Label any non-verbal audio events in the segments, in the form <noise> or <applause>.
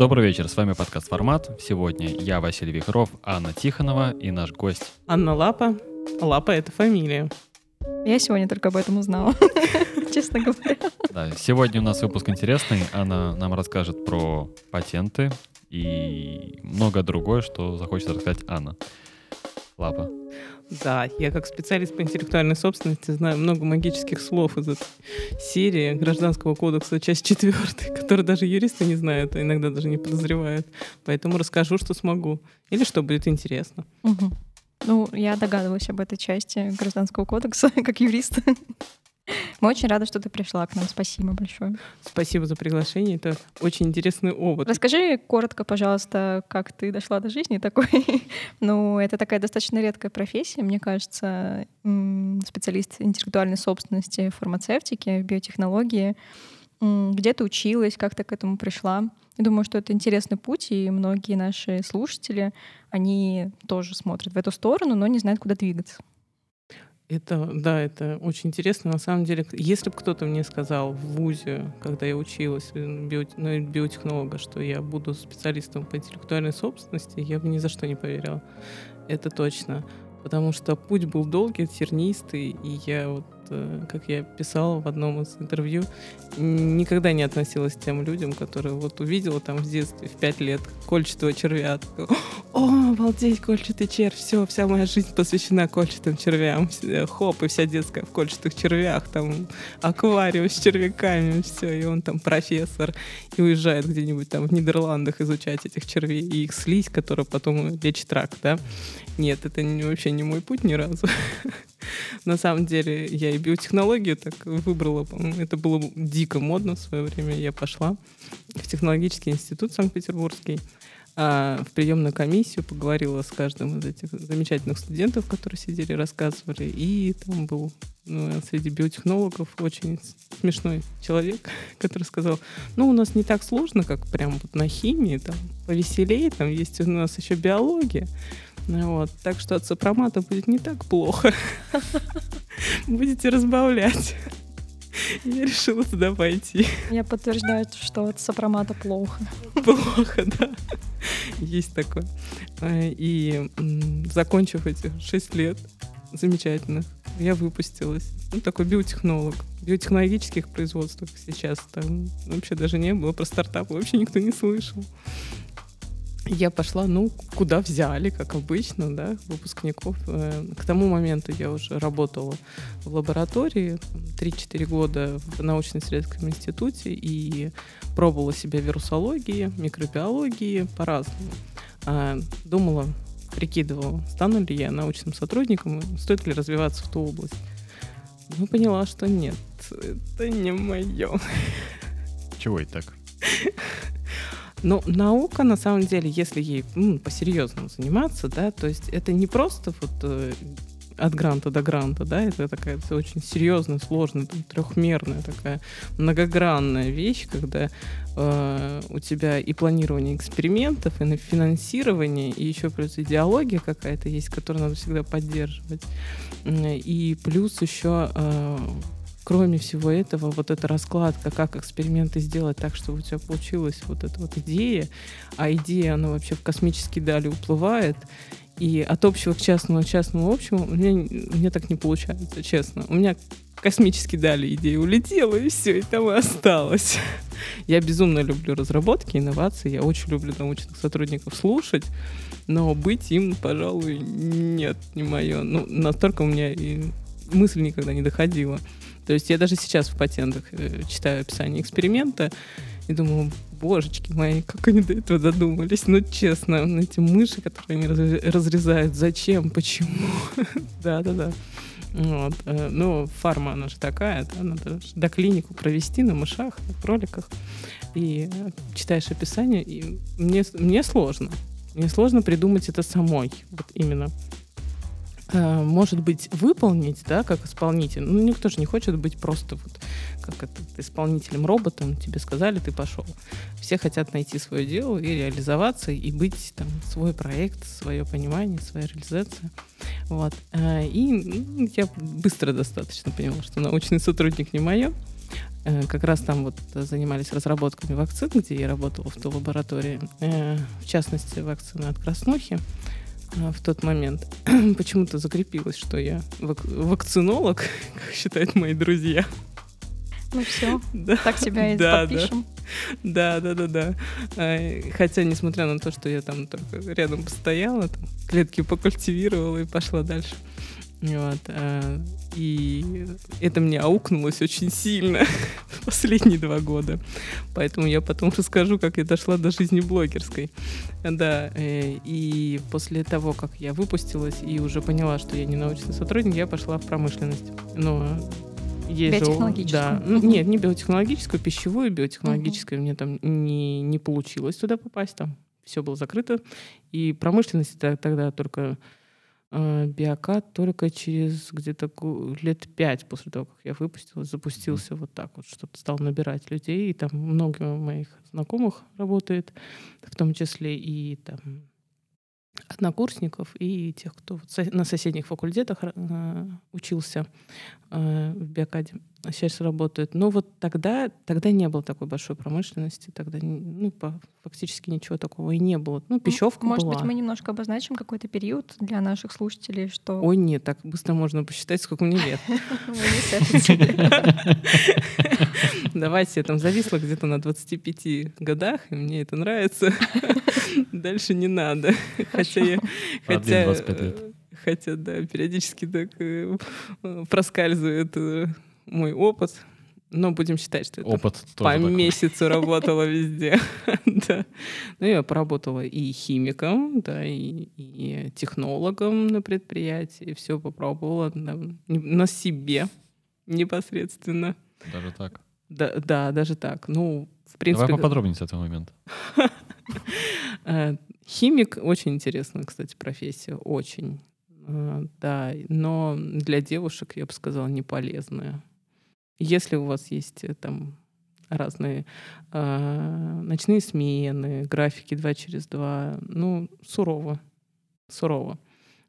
Добрый вечер, с вами подкаст «Формат». Сегодня я, Василий Вихров, Анна Тихонова и наш гость. Анна Лапа. Лапа — это фамилия. Я сегодня только об этом узнала, <laughs> честно говоря. Да, сегодня у нас выпуск интересный. Она нам расскажет про патенты и много другое, что захочет рассказать Анна. Лапа. Да, я как специалист по интеллектуальной собственности знаю много магических слов из этой серии Гражданского кодекса, часть четвертая, <laughs> которые даже юристы не знают, а иногда даже не подозревают. Поэтому расскажу, что смогу. Или что будет интересно. Угу. Ну, я догадываюсь об этой части Гражданского кодекса, <laughs> как юрист. Мы очень рады, что ты пришла к нам. Спасибо большое. Спасибо за приглашение. Это очень интересный опыт. Расскажи коротко, пожалуйста, как ты дошла до жизни такой. <laughs> ну, это такая достаточно редкая профессия, мне кажется, специалист интеллектуальной собственности, фармацевтики, биотехнологии. Где ты училась, как ты к этому пришла? Я думаю, что это интересный путь, и многие наши слушатели, они тоже смотрят в эту сторону, но не знают, куда двигаться. Это, да, это очень интересно. На самом деле, если бы кто-то мне сказал в ВУЗе, когда я училась на биотехнолога, что я буду специалистом по интеллектуальной собственности, я бы ни за что не поверила. Это точно. Потому что путь был долгий, тернистый, и я вот Э, как я писала в одном из интервью, никогда не относилась к тем людям, которые вот увидела там в детстве в пять лет кольчатого червя. О, обалдеть, кольчатый червь, все, вся моя жизнь посвящена кольчатым червям. Хоп, и вся детская в кольчатых червях, там аквариум с червяками, все, и он там профессор, и уезжает где-нибудь там в Нидерландах изучать этих червей и их слизь, которая потом лечит рак, да. Нет, это вообще не мой путь ни разу. <laughs> На самом деле, я и биотехнологию так выбрала. Это было дико модно в свое время. Я пошла в технологический институт Санкт-Петербургский, а, в приемную комиссию, поговорила с каждым из этих замечательных студентов, которые сидели, рассказывали. И там был ну, среди биотехнологов очень смешной человек, <laughs> который сказал, ну, у нас не так сложно, как прям вот на химии, там повеселее, там есть у нас еще биология. Вот. Так что от сопромата будет не так плохо. <laughs> Будете разбавлять. Я решила туда пойти. Я подтверждаю, что от сопромата плохо. Плохо, да. Есть такое. И закончив эти шесть лет замечательных, я выпустилась. Ну, такой биотехнолог. Биотехнологических производств сейчас там вообще даже не было. Про стартапы вообще никто не слышал я пошла, ну, куда взяли, как обычно, да, выпускников. Э, к тому моменту я уже работала в лаборатории 3-4 года в научно-исследовательском институте и пробовала себя в вирусологии, микробиологии по-разному. А, думала, прикидывала, стану ли я научным сотрудником, стоит ли развиваться в ту область. Ну, поняла, что нет, это не мое. Чего это так? <laughs> Но наука, на самом деле, если ей ну, по-серьезному заниматься, да, то есть это не просто вот э, от гранта до гранта, да, это такая это очень серьезная, сложная, там, трехмерная такая многогранная вещь, когда э, у тебя и планирование экспериментов, и финансирование, и еще плюс идеология какая-то есть, которую надо всегда поддерживать, и плюс еще э, кроме всего этого, вот эта раскладка, как эксперименты сделать так, чтобы у тебя получилась вот эта вот идея, а идея, она вообще в космические дали уплывает, и от общего к частному, от частному к общему, у меня, у меня так не получается, честно. У меня космические дали идея улетела, и все, и там и осталось. Я безумно люблю разработки, инновации, я очень люблю научных сотрудников слушать, но быть им, пожалуй, нет, не мое. Ну, настолько у меня и мысль никогда не доходила. То есть я даже сейчас в патентах э, читаю описание эксперимента и думаю, божечки мои, как они до этого додумались. Ну, честно, ну, эти мыши, которые они разрезают, зачем, почему? <laughs> Да-да-да. Вот. Э, ну, фарма, она же такая, да, надо до клинику провести на мышах, на кроликах. И э, читаешь описание, и мне, мне сложно. Мне сложно придумать это самой, вот именно. Э, может быть, выполнить, да, как исполнитель. Ну, никто же не хочет быть просто вот как это, исполнителем роботом, тебе сказали, ты пошел. Все хотят найти свое дело и реализоваться, и быть там свой проект, свое понимание, своя реализация. Вот. Э, и ну, я быстро достаточно поняла, что научный сотрудник не мое. Э, как раз там вот занимались разработками вакцин, где я работала в той лаборатории, в частности, вакцины от краснухи в тот момент. <clears throat> Почему-то закрепилось, что я вак- вакцинолог, <laughs> как считают мои друзья. Ну все, Да. так тебя и <laughs> Да, подпишем. Да, да, да, да. А, Хотя, несмотря на то, что я там только рядом постояла, там, клетки покультивировала и пошла дальше. Вот. а, И это мне аукнулось очень сильно <laughs> последние два года. Поэтому я потом расскажу, как я дошла до жизни блогерской. Да, э, и после того, как я выпустилась и уже поняла, что я не научный сотрудник, я пошла в промышленность. Но есть же- Биотехнологическую. Да. Ну, Нет, не биотехнологическую, пищевую, биотехнологическую. Мне там не, не получилось туда попасть, там все было закрыто. И промышленность тогда только э, биокат только через где-то лет пять после того, как я выпустилась, запустился вот так вот, что стал набирать людей. И там много моих знакомых работает, в том числе и там однокурсников и тех, кто на соседних факультетах э, учился э, в биокаде, сейчас работают. Но вот тогда, тогда не было такой большой промышленности, тогда ну, по- фактически ничего такого и не было. Ну, пищевка Может была. быть, мы немножко обозначим какой-то период для наших слушателей, что Ой, нет, так быстро можно посчитать, сколько мне лет. <laughs> <laughs> Давайте, я там зависла где-то на 25 годах, и мне это нравится. <laughs> Дальше не надо. Хотя я... Хотя, 25 лет. э, хотя, да, периодически так э, проскальзывает э, мой опыт. Но будем считать, что это Опыт по месяцу <laughs> работала везде. <laughs> да. Ну, я поработала и химиком, да, и, и технологом на предприятии. Все попробовала на себе непосредственно. Даже так. Да, да, даже так. Ну, в принципе, Давай поподробнее с этого момента. <laughs> э, химик очень интересная, кстати, профессия, очень. Э, Да, но для девушек, я бы сказала, не полезная. Если у вас есть э, там разные э, ночные смены, графики 2 через 2, ну, сурово. Сурово.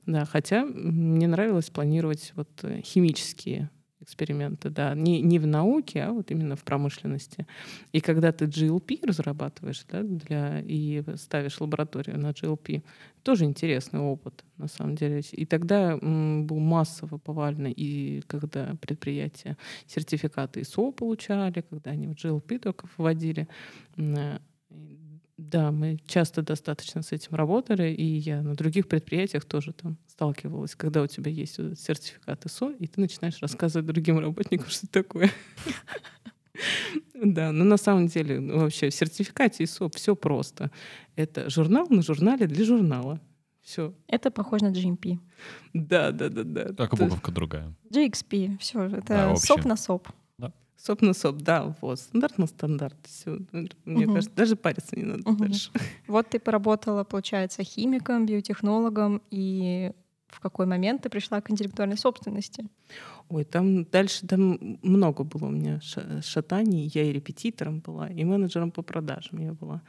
Да, хотя мне нравилось планировать вот э, химические эксперименты, да, не, не в науке, а вот именно в промышленности. И когда ты GLP разрабатываешь, да, для, и ставишь лабораторию на GLP, тоже интересный опыт, на самом деле. И тогда м, был массово повально, и когда предприятия сертификаты ИСО получали, когда они в GLP только вводили. Да, мы часто достаточно с этим работали, и я на других предприятиях тоже там сталкивалась, когда у тебя есть вот сертификат ИСО, и ты начинаешь рассказывать другим работникам, что это такое. Да, но на самом деле ну, вообще в сертификате ИСО все просто. Это журнал на журнале для журнала. Все. Это похоже на GMP. Да, да, да, да. Только буковка другая. GXP, все, это СОП на СОП. СОП на СОП, да, вот. Стандарт на стандарт. Все. Мне Мгм. кажется, даже париться не надо Мгм. дальше. <laughs> Вот ты поработала, получается, химиком, биотехнологом, и в какой момент ты пришла к интеллектуальной собственности? Ой, там дальше там много было у меня ша- шатаний. Я и репетитором была, и менеджером по продажам я была.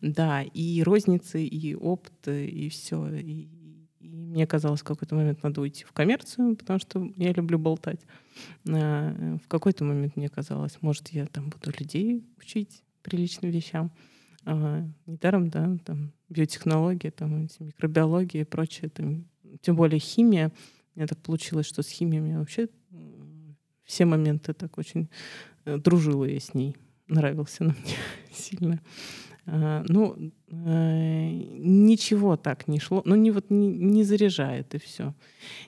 Да, и розницы, и опыт, и все. И мне казалось, в какой-то момент надо уйти в коммерцию, потому что я люблю болтать. А, В какой-то момент мне казалось, может, я там буду людей учить приличным вещам. А, Недаром, да, там биотехнология, там микробиология и прочее, там, тем более химия. У меня так получилось, что с химией меня вообще все моменты так очень э, дружила я с ней. Нравился она <laughs> мне сильно. А, ну, э, ничего так не шло. Ну, не, вот, не, не заряжает, и все.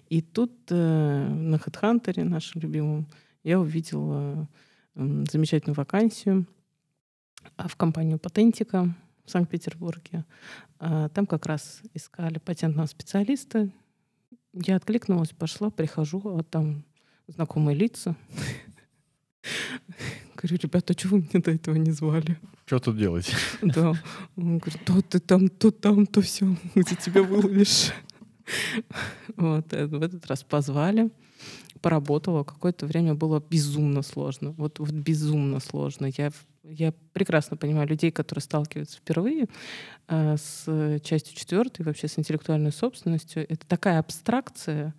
И тут э, на HeadHunter, нашем любимом, я увидела замечательную вакансию а, в компанию Патентика в Санкт-Петербурге. А, Там как раз искали патентного специалиста. Я откликнулась, пошла, прихожу, а там знакомые лица. Говорю, ребята, а чего вы меня до этого не звали? Что тут делать? Да. Он говорит, то ты там, то там, то все, где тебя выловишь. Вот, э, в этот раз позвали, поработала. Какое-то время было безумно сложно. Вот, вот безумно сложно. Я, я прекрасно понимаю людей, которые сталкиваются впервые э, с частью четвертой, вообще с интеллектуальной собственностью. Это такая абстракция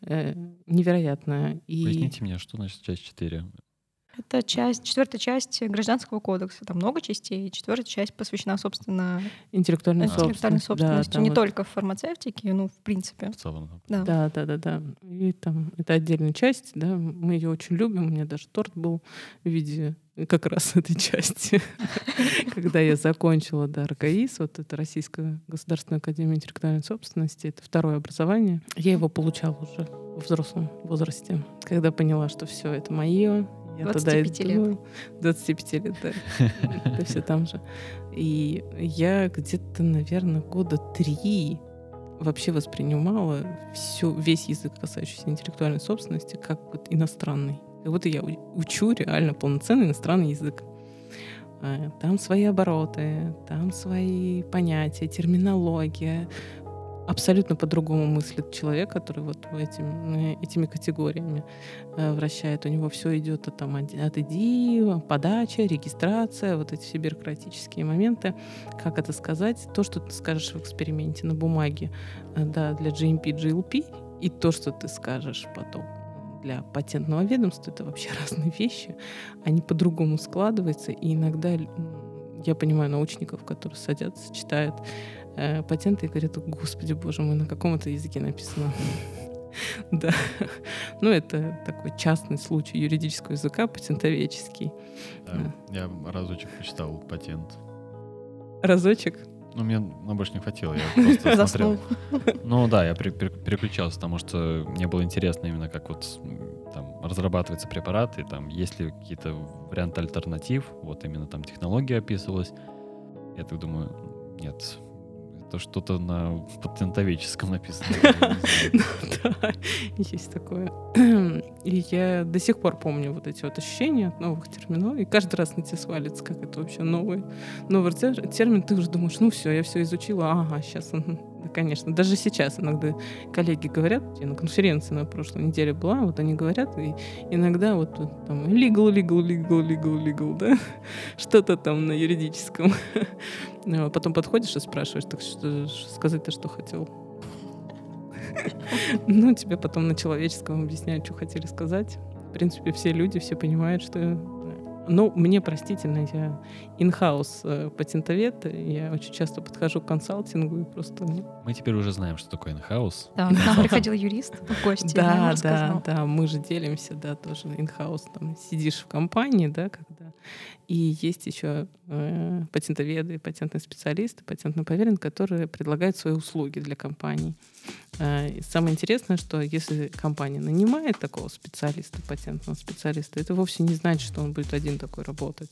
э, невероятная. И Поясните мне, что значит часть 4? Это часть, четвертая часть гражданского кодекса. Там много частей. Четвертая часть посвящена, собственно, Интеллектуальной интеллектуальной собственности. Да, Не вот- только в фармацевтике, ну, в принципе. В целом. Да. Да, да, да, да. И там это отдельная часть, да, мы ее очень любим. У меня даже торт был в виде как раз <laughs> этой части. <laughs> Когда я закончила, да, РКИС, вот это Российская государственная академия интеллектуальной собственности, это второе образование. Я его получала уже в взрослом возрасте, когда поняла, что все это мое. Я туда 25 лет. иду. 25 лет, да. Это все там же. И я где-то, наверное, года три вообще воспринимала всю, весь язык, касающийся интеллектуальной собственности, как вот иностранный. Как будто я учу реально полноценный иностранный язык. А, Там свои обороты, там свои понятия, терминология. Абсолютно по-другому мыслит человек, который вот этим, э, этими категориями э, вращает. У него все идет от, там, от идеи, подача, регистрация, вот эти все бюрократические моменты. Как это сказать? То, что ты скажешь в эксперименте на бумаге э, да, для GMP, GLP, и то, что ты скажешь потом для патентного ведомства, это вообще <laughs> разные вещи. Они по-другому складываются, и иногда я понимаю научников, которые садятся, читают э, патенты и говорят, господи боже мой, на каком это языке написано. <laughs> Да. Ну, это такой частный случай юридического языка, патентоведческий. Да. Я разочек почитал патент. Разочек. Ну, мне на больше не хватило, я <laughs> просто смотрел. Ну да, я пере- пере- переключался, потому что мне было интересно именно, как вот там разрабатывается препарат, и там есть ли какие-то варианты альтернатив, вот именно там технология описывалась. Я так думаю, нет, это что-то на патентоведческом написано. <laughs> Знаю. Да, есть такое. И я до сих пор помню вот эти вот ощущения от новых терминов. И каждый раз на тебя свалится, как это вообще новый, новый тер- термин. Ты уже думаешь, ну все, я все изучила. Ага, сейчас. Конечно. Даже сейчас иногда коллеги говорят, я на конференции на прошлой неделе была, вот они говорят, и иногда вот там legal, legal, legal, legal, legal, да, <laughs> что-то там на юридическом. <laughs> А Потом подходишь и спрашиваешь, так что сказать-то что хотел? <laughs> Ну, тебе потом на человеческом объясняют, что хотели сказать. В принципе, все люди, все понимают, что... Ну, мне простительно, я инхаус э, патентовед, я очень часто подхожу к консалтингу и просто... ну, Мы теперь уже знаем, что такое инхаус. Да, к нам <laughs> приходил юрист в гости. Да, да, да, мы же делимся, да, тоже инхаус, там сидишь в компании, да, когда и есть еще э, патентоведы, патентные специалисты, патентно поверенные, которые предлагают свои услуги для компаний. Э, самое интересное, что если компания нанимает такого специалиста, патентного специалиста, это вовсе не значит, что он будет один такой работать.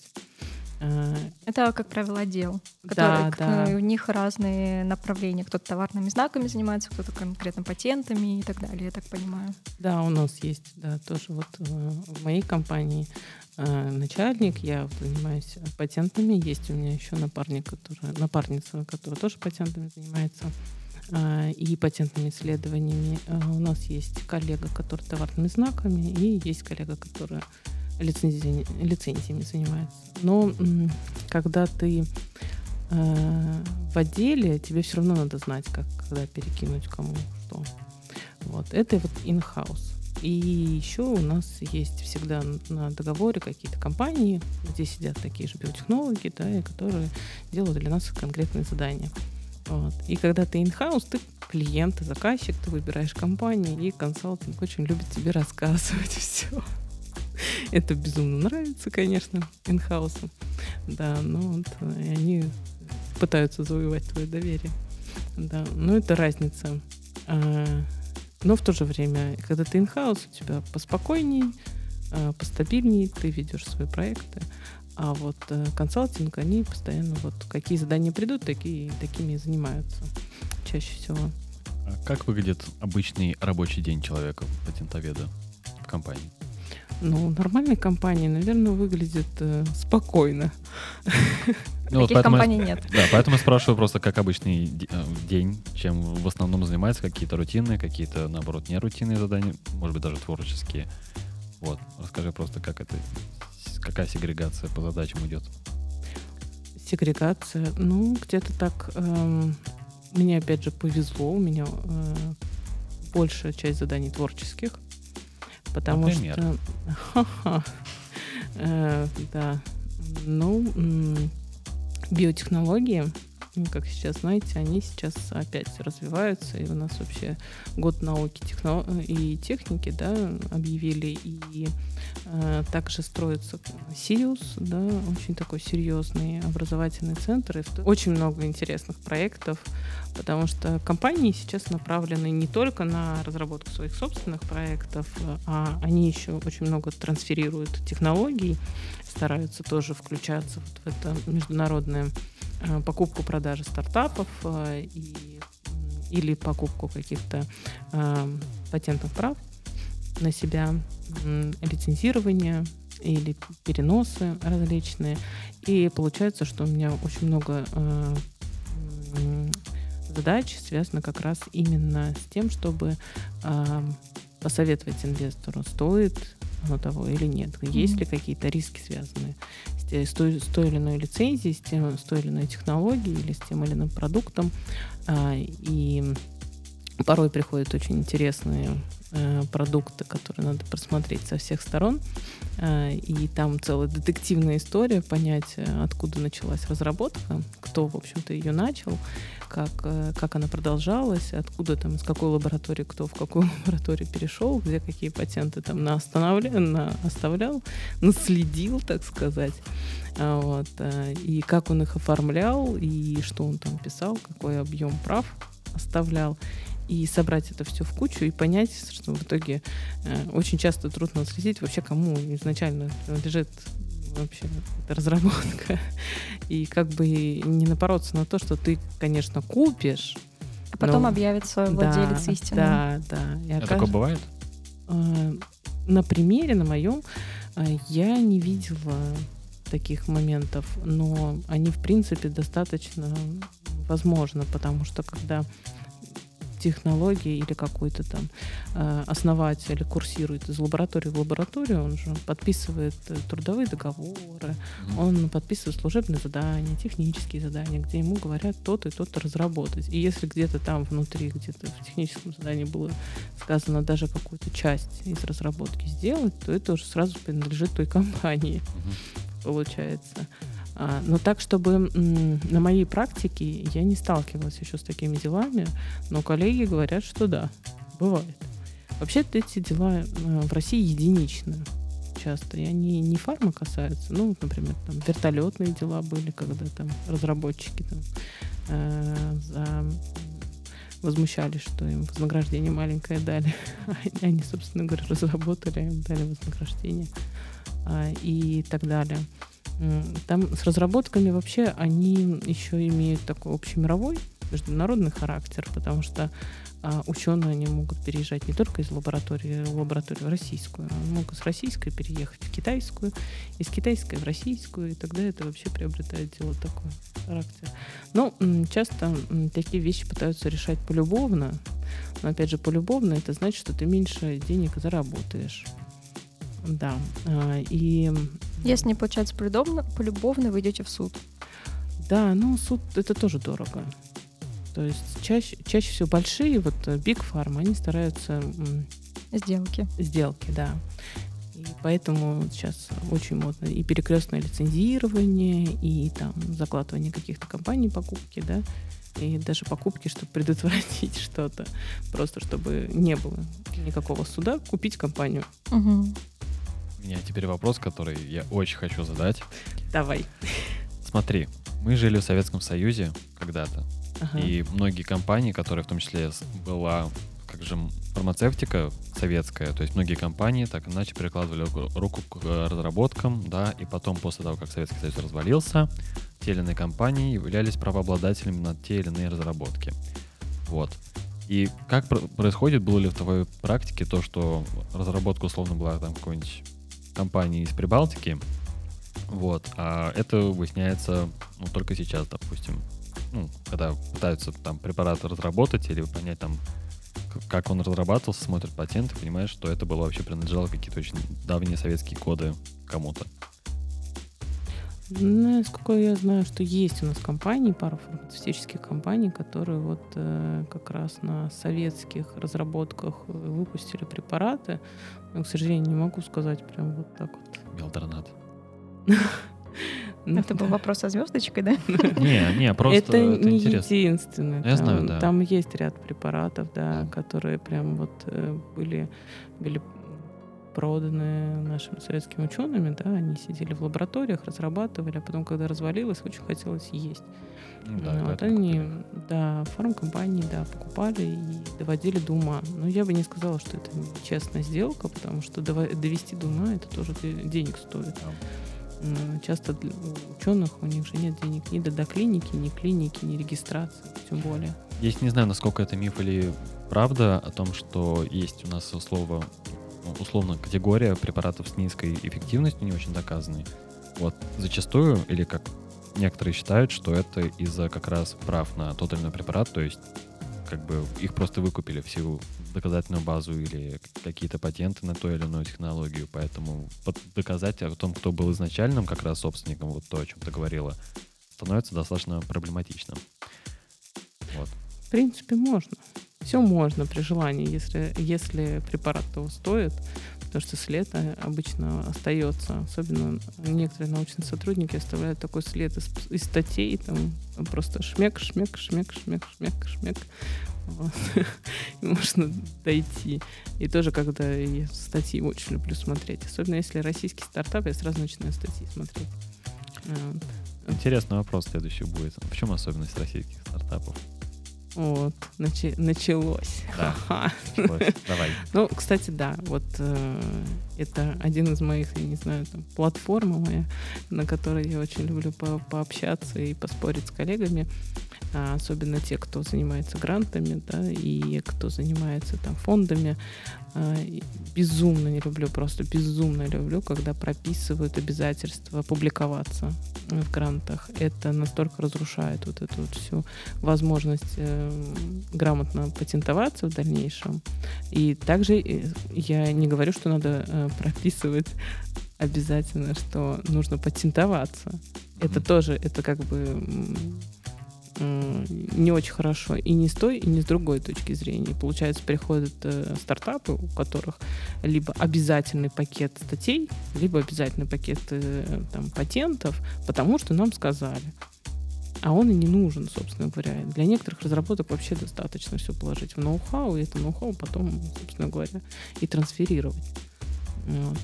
Э, Это, как правило, отдел. Да, который, к- да. У них разные направления. Кто-то товарными знаками занимается, кто-то конкретно патентами и так далее, я так понимаю. Да, у нас есть, да, тоже вот э, в моей компании э, начальник, я занимаюсь патентами, есть у меня еще напарник, которая, напарница, которая тоже патентами занимается э, и патентными исследованиями. Э, У нас есть коллега, который товарными знаками, и есть коллега, которая лицензиями, лицензиями занимается. Но когда ты э, в отделе, тебе все равно надо знать, как когда перекинуть кому что. Вот. Это вот in-house. И еще у нас есть всегда на договоре какие-то компании, где сидят такие же биотехнологи, да, и которые делают для нас конкретные задания. Вот. И когда ты in-house, ты клиент, ты заказчик, ты выбираешь компанию, и консалтинг очень любит тебе рассказывать <laughs> все. Это безумно нравится, конечно, инхаусу. Да, но вот э, и они пытаются завоевать твое доверие. Да, но это разница. А, Но в то же время, когда ты инхаус, у тебя поспокойней, а, постабильней, ты ведешь свои проекты. А вот э, консалтинг, они постоянно вот какие задания придут, такие, такими и занимаются чаще всего. А как выглядит обычный рабочий день человека, патентоведа в компании? Ну, нормальной компании, наверное, выглядит э, спокойно. Ну, вот Таких я- компаний нет. Да, поэтому я спрашиваю просто, как обычный э, день, чем в основном занимается, какие-то рутинные, какие-то, наоборот, нерутинные задания, может быть, даже творческие. Вот, расскажи просто, как это, какая сегрегация по задачам идет. Сегрегация, ну, где-то так. эм, мне, опять же, повезло. У меня э, большая часть заданий творческих. Потому Например? что... Ха-ха. <laughs> Э, да. Ну, биотехнологии как сейчас знаете, они сейчас опять развиваются, и у нас вообще год науки техно... и техники, да, объявили, и э, также строится Сириус, да, очень такой серьезный образовательный центр, и очень много интересных проектов, потому что компании сейчас направлены не только на разработку своих собственных проектов, а они еще очень много трансферируют технологий, стараются тоже включаться вот в это международное Э, покупку продажи стартапов э, и, или покупку каких-то э, патентных прав на себя, лицензирование или переносы различные. И получается, что у меня очень много задач связано как раз именно с тем, чтобы посоветовать инвестору, стоит оно того или нет, mm-hmm. есть ли какие-то риски, связанные с той, с той или иной лицензией, с, тем, с той или иной технологией или с тем или иным продуктом. А, и порой приходят очень интересные э, продукты, которые надо просмотреть со всех сторон. Э, и там целая детективная история, понять, э, откуда началась разработка, кто, в общем-то, ее начал, как, как она продолжалась, откуда там, из какой лаборатории кто в какую <laughs> лабораторию перешел, где какие патенты там на оставлял, наследил, так сказать. А, вот, и как он их оформлял, и что он там писал, какой объем прав оставлял и собрать это все в кучу и понять, что в итоге э, очень часто трудно отследить вообще, кому изначально лежит вообще эта разработка. <laughs> И как бы не напороться на то, что ты, конечно, купишь. А потом но... объявится владелец да, истины. Да, да. И а окаж... такое бывает? Э, на примере, на моем, э, я не видела таких моментов, но они, в принципе, достаточно возможны, потому что когда технологии или какой-то там э, основатель курсирует из лаборатории в лабораторию, он же подписывает э, трудовые договоры, он подписывает служебные задания, технические задания, где ему говорят то-то и то-то разработать. И если где-то там внутри, где-то в техническом задании было сказано даже какую-то часть из разработки сделать, то это уже сразу принадлежит той компании, получается. А, но так, чтобы на моей практике я не сталкивалась еще с такими делами, но коллеги говорят, что да, бывает. Вообще-то эти дела э, в России единичные часто, и они не фарма касаются. Ну, например, там вертолетные дела были, когда там разработчики там, э, за возмущались, что им вознаграждение маленькое дали. <laughs> Они, собственно говоря, разработали, им дали вознаграждение а, и так далее. Там с разработками вообще они еще имеют такой общемировой международный характер, потому что а, ученые они могут переезжать не только из лаборатории в лабораторию российскую, они могут с российской переехать в китайскую, из китайской в российскую, и тогда это вообще приобретает дело такой характер. Но часто такие вещи пытаются решать полюбовно, но опять же полюбовно это значит, что ты меньше денег заработаешь. Да. А, и... Если не получается полюбовно, полюбовно вы идете в суд. Да, ну суд это тоже дорого. То есть чаще, чаще всего большие, вот э, Big Pharma, они стараются... Сделки. Сделки, да. И поэтому сейчас очень модно и перекрестное лицензирование, и там закладывание каких-то компаний покупки, да, и даже покупки, чтобы предотвратить <laughs> что-то, просто чтобы не было никакого суда, купить компанию. Угу. Меня теперь вопрос, который я очень хочу задать. Давай. Смотри, мы жили в Советском Союзе когда-то, ага. и многие компании, которые в том числе была как же фармацевтика советская, то есть многие компании так иначе перекладывали руку к разработкам, да, и потом после того, как Советский Союз развалился, те или иные компании являлись правообладателями на те или иные разработки. Вот. И как происходит, было ли в твоей практике то, что разработка условно была там какой-нибудь компании из Прибалтики. Вот. А это выясняется ну, только сейчас, допустим. Ну, когда пытаются там препарат разработать или понять там, как он разрабатывался, смотрят патенты, понимаешь, что это было вообще принадлежало какие-то очень давние советские коды кому-то. Ну, насколько я знаю, что есть у нас компании, пара фармацевтических компаний, которые вот э, как раз на советских разработках выпустили препараты. Но, к сожалению, не могу сказать прям вот так вот. Белдернат. Это был вопрос о звездочкой, да? Не, не, просто это, это не интересно. единственное. Я там, знаю, да. Там есть ряд препаратов, да, Да. которые прям вот э, были, были проданы нашими советскими учеными, да, они сидели в лабораториях, разрабатывали, а потом, когда развалилось, очень хотелось есть. Ну да, вот поэтому они, да, фармкомпании, да, покупали и доводили до ума. Но я бы не сказала, что это честная сделка, потому что довести до ума это тоже де- денег стоит. М, Часто для ученых у них же нет денег ни до доклиники, ни клиники, ни регистрации, тем более. Я не знаю, насколько это миф или правда о том, что есть у нас условно, ну, условно категория препаратов с низкой эффективностью, не очень доказанной. Вот зачастую, или как некоторые считают, что это из-за как раз прав на тот или иной препарат, то есть как бы их просто выкупили всю доказательную базу или какие-то патенты на ту или иную технологию, поэтому доказать о том, кто был изначальным как раз собственником, вот то, о чем ты говорила, становится достаточно проблематичным. Вот. В принципе, можно. Все можно при желании, если, если препарат того стоит, потому что след обычно остается. Особенно некоторые научные сотрудники оставляют такой след из, из статей, там просто шмек, шмек, шмек, шмек, шмек, шмек. Вот. <laughs> Можно дойти. И тоже, когда я статьи очень люблю смотреть. Особенно если российский стартап, я сразу начинаю статьи смотреть. Вот. Интересный вопрос следующий будет. В чем особенность российских стартапов? Вот, начи- началось. Да. Началось. Давай. <laughs> Ну, кстати, да, вот э, это один из моих, я не знаю, там, платформа моя, на которой я очень люблю по- пообщаться и поспорить с коллегами, а, особенно те, кто занимается грантами, да, и кто занимается там фондами. А, безумно не люблю, просто безумно люблю, когда прописывают обязательства публиковаться в грантах. Это настолько разрушает вот эту вот всю возможность э, грамотно патентоваться в дальнейшем. И также э, я не говорю, что надо прописывать обязательно, что нужно патентоваться. Это тоже, это как бы не очень хорошо и не с той, и не с другой точки зрения. Получается, приходят э, стартапы, у которых либо обязательный пакет статей, либо обязательный пакет э, там, патентов, потому что нам сказали. А он и не нужен, собственно говоря. Для некоторых разработок вообще достаточно все положить в ноу-хау, и это ноу-хау потом, собственно говоря, и трансферировать. Вот.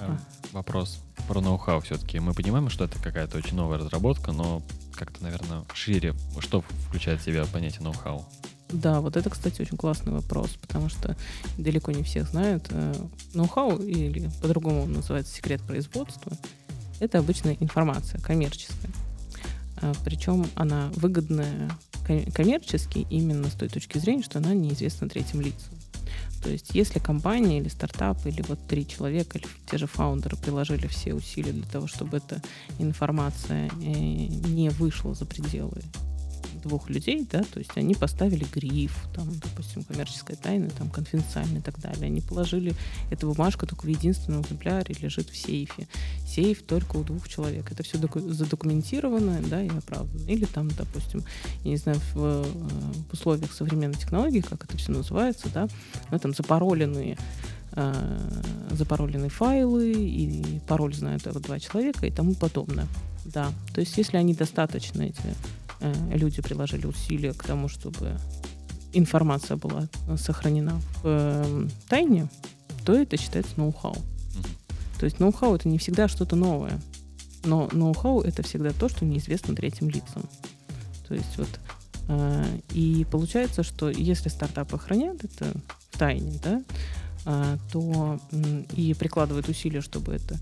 А, Вопрос про ноу-хау все-таки. Мы понимаем, что это какая-то очень новая разработка, но как-то, наверное, шире. Что включает в себя понятие ноу-хау? Да, вот это, кстати, очень классный вопрос, потому что далеко не все знают. э, Ноу-хау, или по-другому называется секрет производства, это обычная информация коммерческая. А, Причем она выгодная ком- коммерчески именно с той точки зрения, что она неизвестна третьим лицам. То есть если компания или стартап, или вот три человека, или те же фаундеры приложили все усилия для того, чтобы эта информация э, не вышла за пределы двух людей, да, то есть они поставили гриф, там, допустим, коммерческая тайна, там, конфиденциальная и так далее. Они положили эту бумажку только в единственном экземпляре, лежит в сейфе. Сейф только у двух человек. Это все задокументировано, да, и оправдано. Или там, допустим, я не знаю, в, э, в условиях современной технологии, как это все называется, да, ну, там запароленные э, запароленные файлы, и пароль знают только два человека и тому подобное. Да, то есть если они достаточно, эти люди приложили усилия к тому, чтобы информация была сохранена в э, тайне, то это считается ноу-хау. То есть ноу-хау это не всегда что-то новое, но ноу-хау это всегда то, что неизвестно третьим лицам. То есть вот э, и получается, что если стартапы хранят это в тайне, да, а, то и прикладывают усилия, чтобы это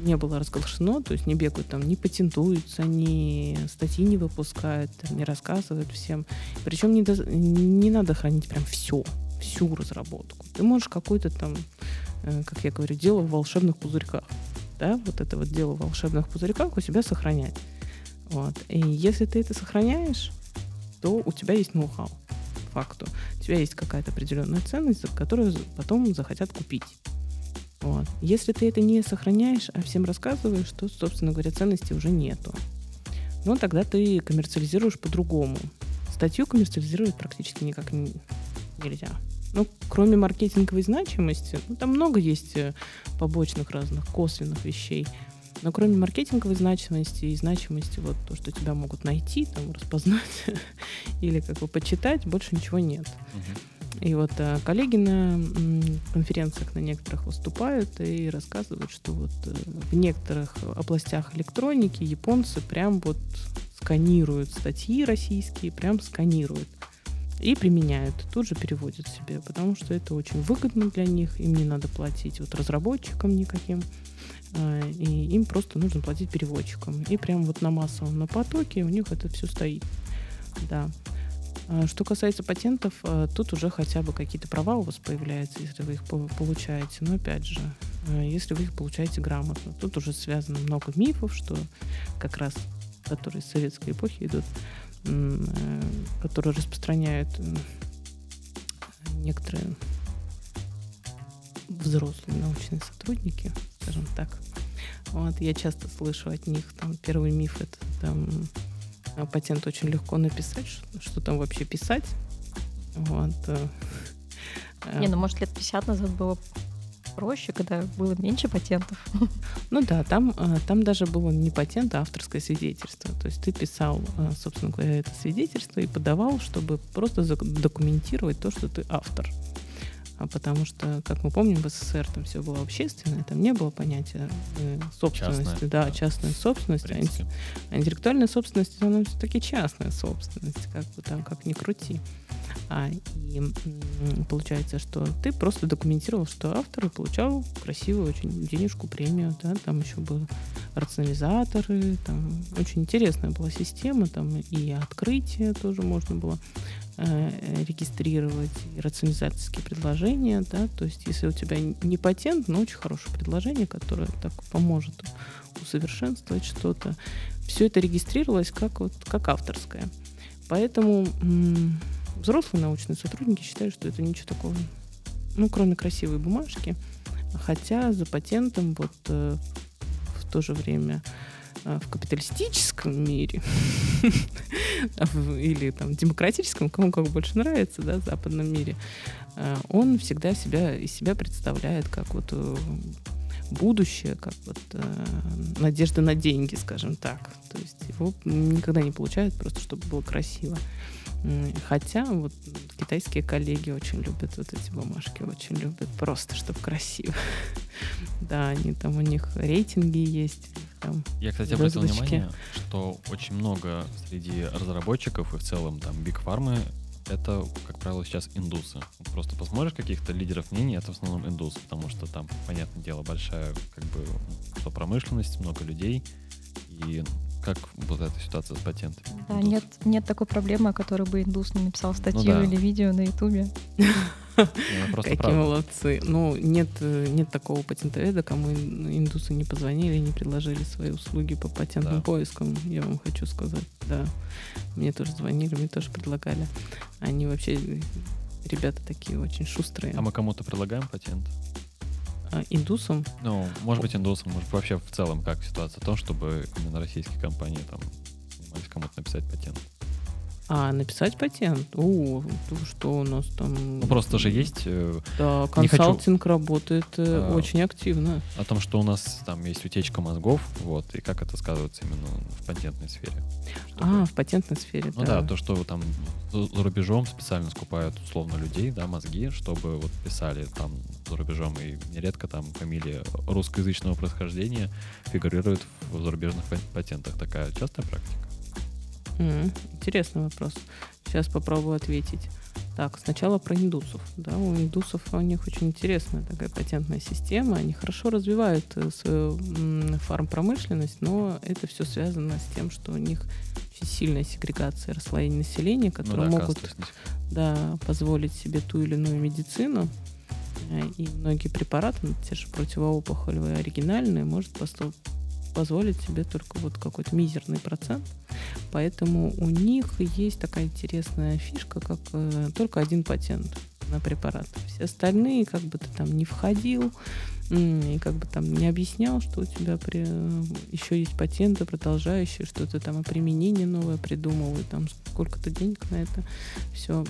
не было разглашено, то есть не бегают там, не патентуются, ни статьи не выпускают, не рассказывают всем. Причем не, до- не надо хранить прям все, всю разработку. Ты можешь какое-то там, э, как я говорю, дело в волшебных пузырьках. Да, вот это вот дело в волшебных пузырьках у себя сохранять. Вот. И если ты это сохраняешь, то у тебя есть ноу-хау факту. У тебя есть какая-то определенная ценность, которую потом захотят купить. Вот. Если ты это не сохраняешь, а всем рассказываешь, то, собственно говоря, ценности уже нету. Ну, тогда ты коммерциализируешь по-другому. Статью коммерциализировать практически никак не- нельзя. Ну, кроме маркетинговой значимости, ну, там много есть э, побочных разных косвенных вещей. Но кроме маркетинговой значимости и значимости, вот то, что тебя могут найти, там, распознать <laughs> или как бы почитать, больше ничего нет. И вот а, коллеги на м, конференциях на некоторых выступают и рассказывают, что вот э, в некоторых областях электроники японцы прям вот сканируют статьи российские, прям сканируют и применяют, тут же переводят себе, потому что это очень выгодно для них, им не надо платить вот разработчикам никаким, а, и им просто нужно платить переводчикам. И прям вот на массовом, на потоке у них это все стоит. Да. А, что касается патентов, а, тут уже хотя бы какие-то права у вас появляются, если вы их получаете. Но опять же, если вы их получаете грамотно. Тут уже связано много мифов, что как раз которые с советской эпохи идут, Э, которые распространяют некоторые взрослые научные сотрудники, скажем так. Вот, я часто слышу от них, там, первый миф это там, патент очень легко написать, что, что там вообще писать. Вот. Э, <laughs> Не, ну может лет 50 назад было проще, когда было меньше патентов. <laughs> Ну да, там, э, там даже было не патент, а авторское свидетельство. То есть ты писал, э, собственно говоря, это свидетельство и подавал, чтобы просто документировать то, что ты автор. А потому что, как мы помним, в СССР там все было общественное, там не было понятия э, собственности, частная, да, да, частная собственность, а, а интеллектуальная собственность, она все-таки частная собственность, как бы там, как ни крути. А, и получается, что ты просто документировал, что автор получал красивую очень денежку, премию, да, там еще были рационализаторы, там очень интересная была система, там и открытие тоже можно было регистрировать, и рационализаторские предложения, да, то есть если у тебя не патент, но очень хорошее предложение, которое так поможет усовершенствовать что-то, все это регистрировалось как, вот, как авторское. Поэтому взрослые научные сотрудники считают, что это ничего такого, ну, кроме красивой бумажки. Хотя за патентом вот э, в то же время э, в капиталистическом мире <laughs> или там демократическом, кому как больше нравится, да, западном мире, э, он всегда себя из себя представляет как вот э, будущее, как вот э, надежда на деньги, скажем так. То есть его никогда не получают просто, чтобы было красиво. Хотя вот китайские коллеги очень любят вот эти бумажки, очень любят просто, чтобы красиво. <laughs> Да, они там у них рейтинги есть. Там Я, кстати, обратил внимание, что очень много среди разработчиков и в целом там Big Pharma это, как правило, сейчас индусы. Просто посмотришь каких-то лидеров мнений, это в основном индус, потому что там, понятное дело, большая, как бы, что промышленность, много людей, и как вот эта ситуация с патентами? Да, нет, нет такой проблемы, о которой бы индус не написал статью ну, да. или видео на ютубе. Какие молодцы. Ну, нет, нет такого патентоведа, кому индусы не позвонили, не предложили свои услуги по патентным поискам, я вам хочу сказать. Да, мне тоже звонили, мне тоже предлагали. Они вообще ребята такие очень шустрые. А мы кому-то предлагаем патент? А, индусам? Ну, может быть, индусам, может вообще в целом как ситуация в том, чтобы именно российские компании там занимались кому-то написать патент. А, написать патент? О, что у нас там... Ну, просто же есть... Э, да, консалтинг хочу, работает э, а, очень активно. О том, что у нас там есть утечка мозгов, вот, и как это сказывается именно в патентной сфере. Чтобы... А, в патентной сфере, ну, да. да, то, что там за рубежом специально скупают условно людей, да, мозги, чтобы вот писали там за рубежом, и нередко там фамилия русскоязычного происхождения фигурирует в зарубежных патентах. Такая частая практика? Mm, интересный вопрос. Сейчас попробую ответить. Так, сначала про индусов. Да, у индусов у них очень интересная такая патентная система. Они хорошо развивают э, свою фармпромышленность, но это все связано с тем, что у них очень сильная сегрегация расслоения населения, которые ну, да, могут да, позволить себе ту или иную медицину. Э, и многие препараты, ну, те же противоопухолевые оригинальные, может позволить себе только вот какой-то мизерный процент. Поэтому у них есть такая интересная фишка, как э, только один патент на препарат. Все остальные, как бы ты там не входил, и как бы там не объяснял, что у тебя при... еще есть патенты продолжающие, что ты там и применение новое придумал, и там сколько-то денег на это все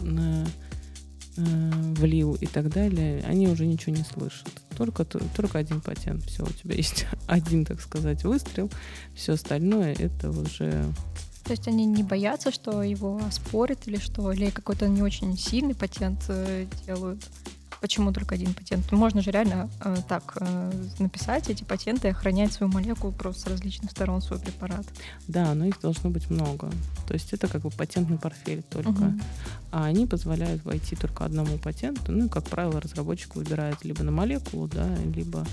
влил и так далее, они уже ничего не слышат. Только, только один патент. Все, у тебя <laughs> есть один, так сказать, выстрел. Все остальное это уже то есть они не боятся, что его спорят или что, или какой-то не очень сильный патент э, делают? Почему только один патент? Можно же реально э, так э, написать эти патенты и охранять свою молекулу просто с различных сторон свой препарат. Да, но их должно быть много. То есть это как бы патентный портфель только. Угу. А они позволяют войти только одному патенту. Ну и, как правило, разработчик выбирает либо на молекулу, да, либо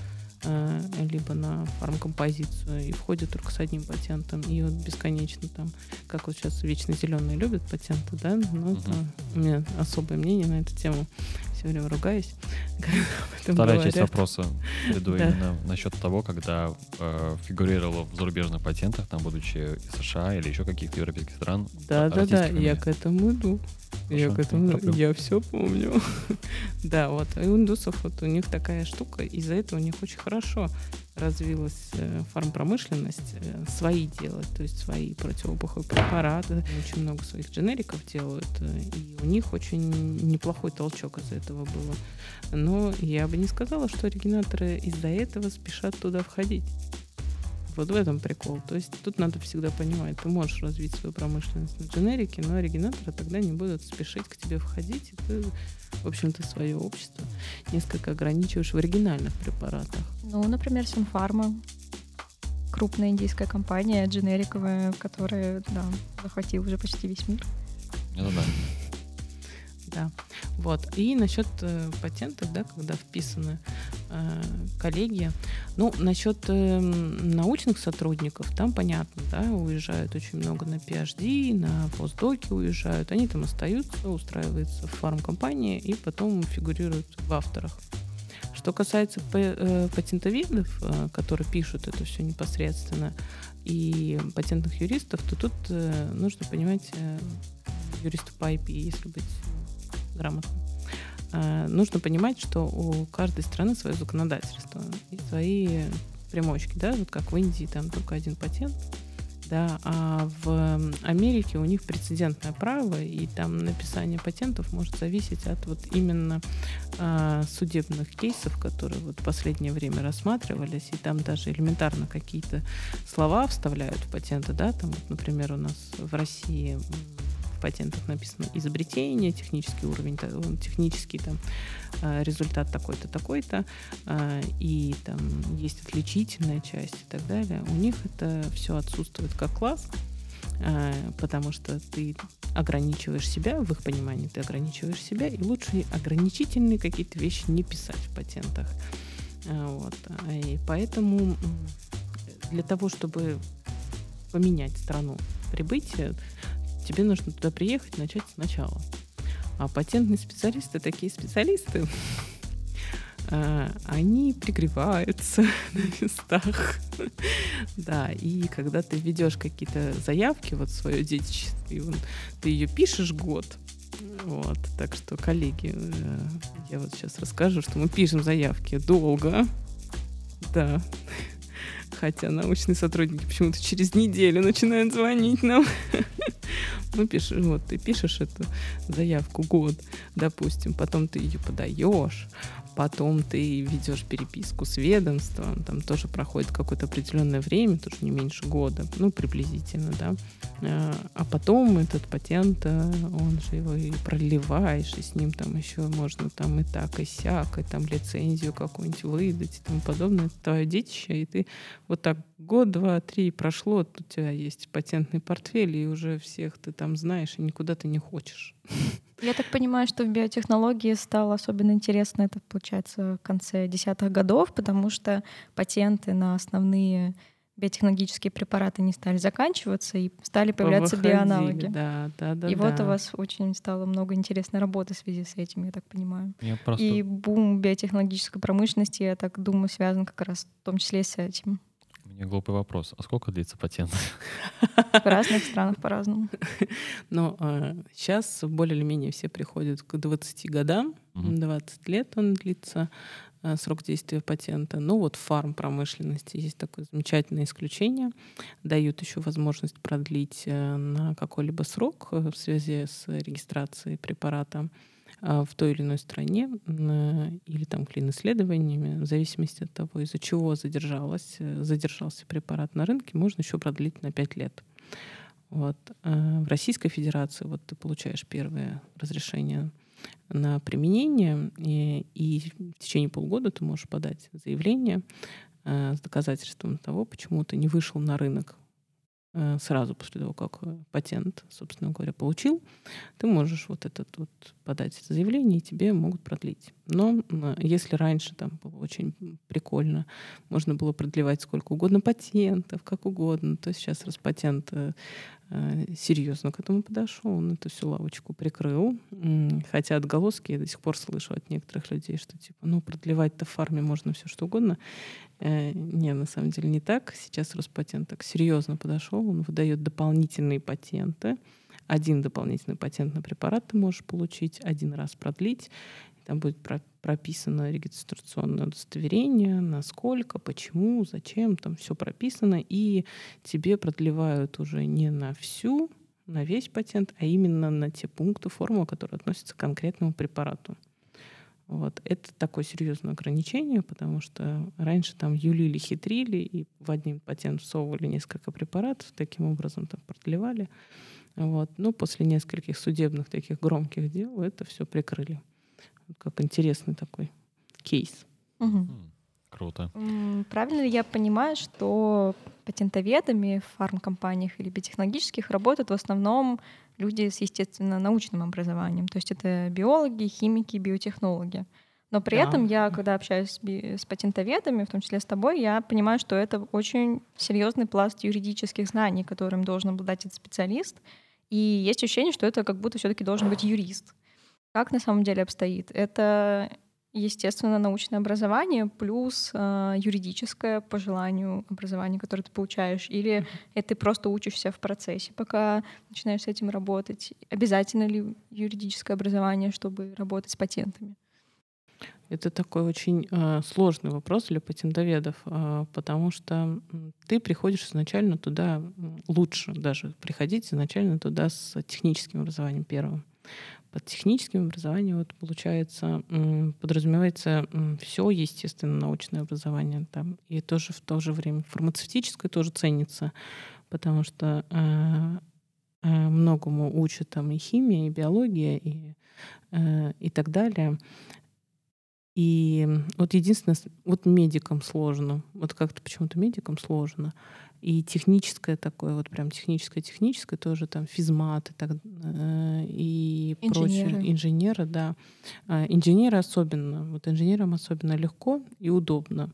Э, либо на фармкомпозицию и входит только с одним патентом. И вот бесконечно там, как вот сейчас вечно зеленые любят патенты, да, но это у меня особое мнение на эту тему. Все время ругаюсь. Вторая часть вопроса приду да. именно насчет того, когда э, фигурировала в зарубежных патентах, там, будучи из США или еще каких-то европейских стран. Да, да, да, я к этому иду. Я к этому, я все помню. <laughs> да, вот. И у индусов вот у них такая штука, из-за этого у них очень хорошо развилась э, фармпромышленность, э, свои делают, то есть свои противоопуховые препараты. Очень много своих дженериков делают, э, и у них очень неплохой толчок из-за этого было. Но я бы не сказала, что оригинаторы из-за этого спешат туда входить. Вот в этом прикол. То есть тут надо всегда понимать, ты можешь развить свою промышленность на дженерике, но оригинаторы тогда не будут спешить к тебе входить, и ты, в общем-то, свое общество несколько ограничиваешь в оригинальных препаратах. Ну, например, Синфарма, крупная индийская компания, дженериковая, которая, да, захватила уже почти весь мир. Ну да. Да. Вот. И насчет э, патентов, да, когда вписаны э, коллеги. Ну, насчет э, научных сотрудников, там понятно, да, уезжают очень много на PhD, на постдоки уезжают. Они там остаются, устраиваются в фармкомпании и потом фигурируют в авторах. Что касается э, патентоведов, э, которые пишут это все непосредственно, и патентных юристов, то тут э, нужно понимать юристов по IP, если быть грамотно. А, нужно понимать, что у каждой страны свое законодательство и свои примочки, да, вот как в Индии там только один патент, да, а в Америке у них прецедентное право, и там написание патентов может зависеть от вот именно а, судебных кейсов, которые вот в последнее время рассматривались, и там даже элементарно какие-то слова вставляют в патенты, да, там, вот, например, у нас в России патентах написано изобретение, технический уровень, технический там а, результат такой-то, такой-то, а, и там есть отличительная часть и так далее. У них это все отсутствует как класс, а, потому что ты ограничиваешь себя, в их понимании ты ограничиваешь себя, и лучше ограничительные какие-то вещи не писать в патентах. Вот. И поэтому для того, чтобы поменять страну прибытия, тебе нужно туда приехать, начать сначала. А патентные специалисты, такие специалисты, <laughs> а, они пригреваются <laughs> на местах. да, и когда ты ведешь какие-то заявки, вот свое детище, ты ее пишешь год, вот, так что, коллеги, э, я вот сейчас расскажу, что мы пишем заявки долго, да, хотя научные сотрудники почему-то через неделю начинают звонить нам. <laughs> Ну, пишешь, вот ты пишешь эту заявку год, допустим, потом ты ее подаешь, потом ты ведешь переписку с ведомством, там тоже проходит какое-то определенное время, тоже не меньше года, ну, приблизительно, да. А, а потом этот патент, э, он же его и проливаешь, и с ним там еще можно там и так, и сяк, и там лицензию какую-нибудь выдать и тому подобное. Это твое детище, и ты вот так год, два, три прошло, у тебя есть патентный портфель, и уже всех ты там знаешь, и никуда ты не хочешь. Я так понимаю, что в биотехнологии стало особенно интересно это, получается, в конце десятых годов, потому что патенты на основные биотехнологические препараты не стали заканчиваться и стали появляться Выходили, биоаналоги. Да, да, да. И да. вот у вас очень стало много интересной работы в связи с этим, я так понимаю. Я просто... И бум биотехнологической промышленности, я так думаю, связан как раз в том числе с этим. Мне глупый вопрос. А сколько длится патент? В разных странах по-разному. Но э, сейчас более или менее все приходят к 20 годам. 20 лет он длится, э, срок действия патента. Ну вот в фарм-промышленности есть такое замечательное исключение. Дают еще возможность продлить э, на какой-либо срок в связи с регистрацией препарата. В той или иной стране или там клин-исследованиями, в зависимости от того, из-за чего задержалась, задержался препарат на рынке, можно еще продлить на 5 лет. Вот. В Российской Федерации вот ты получаешь первое разрешение на применение, и, и в течение полгода ты можешь подать заявление э, с доказательством того, почему ты не вышел на рынок Э, сразу после того, как э, патент, собственно говоря, получил, ты можешь вот этот вот подать заявление, и тебе могут продлить. Но если раньше там было очень прикольно, можно было продлевать сколько угодно патентов, как угодно, то сейчас раз патент э, серьезно к этому подошел, он эту всю лавочку прикрыл. Хотя отголоски я до сих пор слышу от некоторых людей, что типа, ну, продлевать-то в фарме можно все что угодно. Не, на самом деле не так. Сейчас Роспатент так серьезно подошел, он выдает дополнительные патенты один дополнительный патент на препарат ты можешь получить, один раз продлить. Там будет прописано регистрационное удостоверение, насколько, почему, зачем, там все прописано. И тебе продлевают уже не на всю, на весь патент, а именно на те пункты формулы, которые относятся к конкретному препарату. Вот. Это такое серьезное ограничение, потому что раньше там юлили, хитрили, и в один патент всовывали несколько препаратов, таким образом там продлевали. Вот. Но после нескольких судебных таких громких дел это все прикрыли. Как интересный такой кейс. Угу. Круто. Правильно ли я понимаю, что патентоведами в фармкомпаниях или биотехнологических работают в основном люди с естественно-научным образованием? То есть это биологи, химики, биотехнологи. Но при да. этом я, когда общаюсь с, с патентоведами, в том числе с тобой, я понимаю, что это очень серьезный пласт юридических знаний, которым должен обладать этот специалист. И есть ощущение, что это как будто все-таки должен быть юрист. Как на самом деле обстоит? Это естественно научное образование плюс э, юридическое по желанию образование, которое ты получаешь, или это ты просто учишься в процессе, пока начинаешь с этим работать. Обязательно ли юридическое образование, чтобы работать с патентами? Это такой очень э, сложный вопрос для патентоведов, э, потому что ты приходишь изначально туда, лучше даже приходить изначально туда с техническим образованием первым. Под техническим образованием вот, получается подразумевается все естественно научное образование там и тоже в то же время фармацевтическое тоже ценится, потому что э, э, многому учат там и химия, и биология, и, э, и так далее. И вот единственное, вот медикам сложно. Вот как-то почему-то медикам сложно. И техническое такое, вот прям техническое-техническое, тоже там физмат и, так, э, и инженеры. прочие. Инженеры, да. А инженеры особенно. Вот инженерам особенно легко и удобно.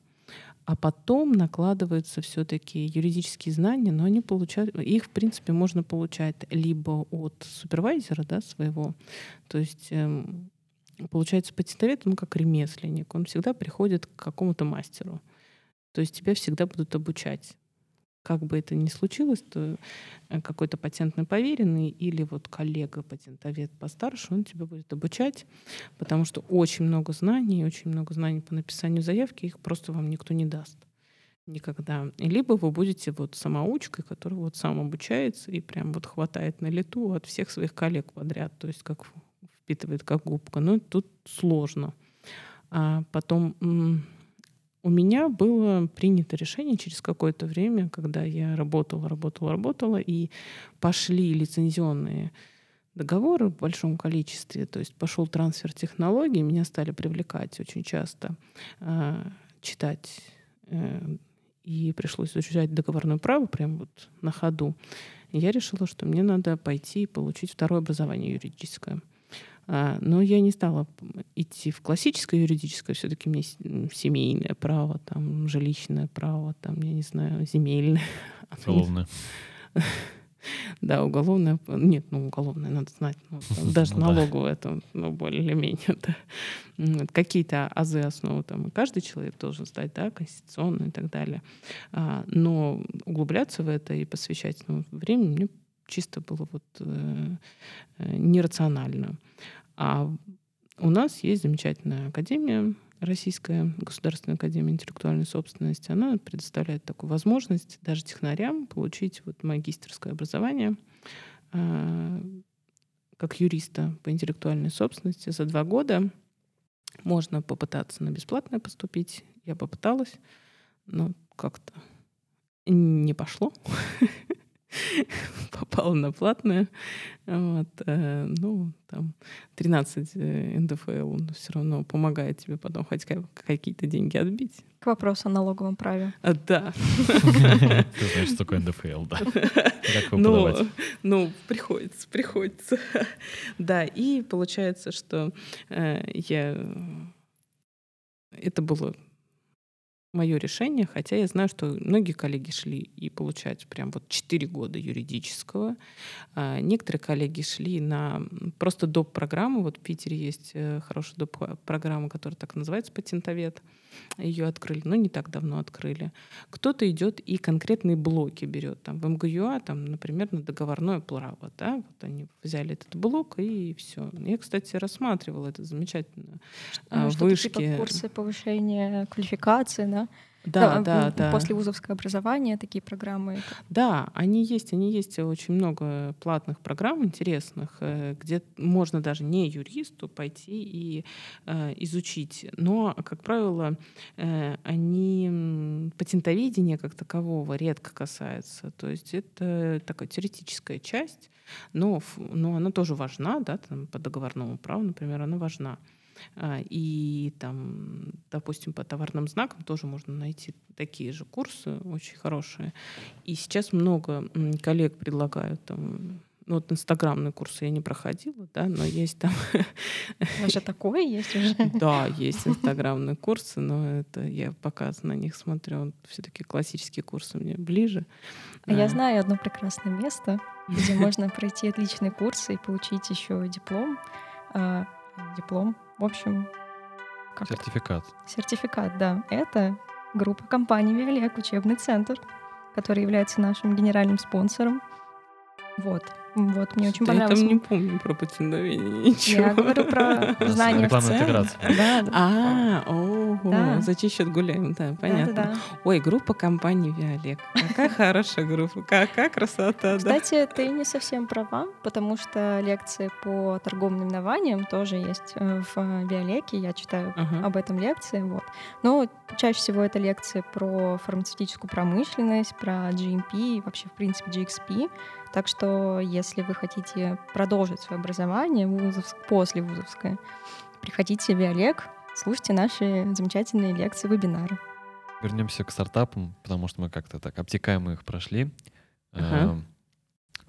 А потом накладываются все-таки юридические знания, но они получают, их, в принципе, можно получать либо от супервайзера да, своего, то есть эм, получается, патентовед, он как ремесленник, он всегда приходит к какому-то мастеру. То есть тебя всегда будут обучать. Как бы это ни случилось, то э, какой-то патентный поверенный или вот коллега патентовед постарше, он тебя будет обучать, потому что очень много знаний, очень много знаний по написанию заявки, их просто вам никто не даст никогда. Либо вы будете вот самоучкой, которая вот сам обучается и прям вот хватает на лету от всех своих коллег подряд. То есть как впитывает как губка. Но тут сложно. А потом у меня было принято решение через какое-то время, когда я работала, работала, работала, и пошли лицензионные договоры в большом количестве, то есть пошел трансфер технологий, меня стали привлекать очень часто, э, читать, э, и пришлось изучать договорное право прямо вот на ходу. Я решила, что мне надо пойти и получить второе образование юридическое. А, но я не стала идти в классическое юридическое, все-таки мне семейное право, там, жилищное право, там, я не знаю, земельное. <laughs> Уголовное. <laughs> Да, уголовное. Нет, ну уголовное надо знать. Ну, <laughs> даже ну, налоговое это ну, более или менее. Да. Какие-то азы основы там каждый человек должен знать, да, конституционные и так далее. А, но углубляться в это и посвящать ну, время мне чисто было вот э, э, нерационально. А у нас есть замечательная академия, Российская государственная академия интеллектуальной собственности. Она предоставляет такую возможность даже технарям получить вот магистерское образование, э, как юриста по интеллектуальной собственности за два года. Можно попытаться на бесплатное поступить. Я попыталась, но как-то не пошло. <laughs> <laughs> попала на платное. Вот, э, ну, там 13 э, НДФЛ, он все равно помогает тебе потом хоть какие-то деньги отбить. К вопросу о налоговом праве. А, да. Ты знаешь, что такое НДФЛ, да? Как его ну, ну, приходится, приходится. Да, и получается, что э, я... Это было мое решение, хотя я знаю, что многие коллеги шли и получают прям вот 4 года юридического. А некоторые коллеги шли на просто доп. программу. Вот в Питере есть э, хорошая доп. программа, которая так называется «Патентовед». Ее открыли, но не так давно открыли. Кто-то идет и конкретные блоки берет. Там, в МГУА, там, например, на договорное право. Да? Вот они взяли этот блок и все. Я, кстати, рассматривала это замечательно. А, вышки. Типа курсы повышения квалификации, да? Да, да, да. После вузовское образование такие программы. Да, они есть, они есть очень много платных программ интересных, э, где можно даже не юристу пойти и э, изучить. Но, как правило, э, они патентоведения как такового редко касаются. То есть это такая теоретическая часть, но, но она тоже важна, да, там, по договорному праву, например, она важна. А, и там, допустим, по товарным знакам тоже можно найти такие же курсы, очень хорошие. И сейчас много коллег предлагают там ну, вот инстаграмные курсы я не проходила, да, но есть там... Даже такое есть уже? Да, есть инстаграмные курсы, но это я пока на них смотрю, все-таки классические курсы мне ближе. А я знаю одно прекрасное место, где можно пройти отличные курсы и получить еще диплом. А, диплом, в общем... Как Сертификат. Это? Сертификат, да. Это группа компаний «Виолек», учебный центр, который является нашим генеральным спонсором. Вот. Вот, мне очень понравилось. Я там не помню про патентовение <laughs> ничего. Я говорю про знания в целом. Да, да. А, ого, да. за чей счет гуляем, да, понятно. Да, да, да. Ой, группа компании Виолек. Какая хорошая группа, какая красота, Кстати, ты не совсем права, потому что лекции по торговым наименованиям тоже есть э, в Виолеке, я читаю об этом лекции, вот. Но чаще всего это лекции про фармацевтическую промышленность, про GMP, вообще, в принципе, GXP, так что, если вы хотите продолжить свое образование вузовск, после вузовское, приходите в Виолек, слушайте наши замечательные лекции, вебинары. Вернемся к стартапам, потому что мы как-то так обтекаемо их прошли. Uh-huh.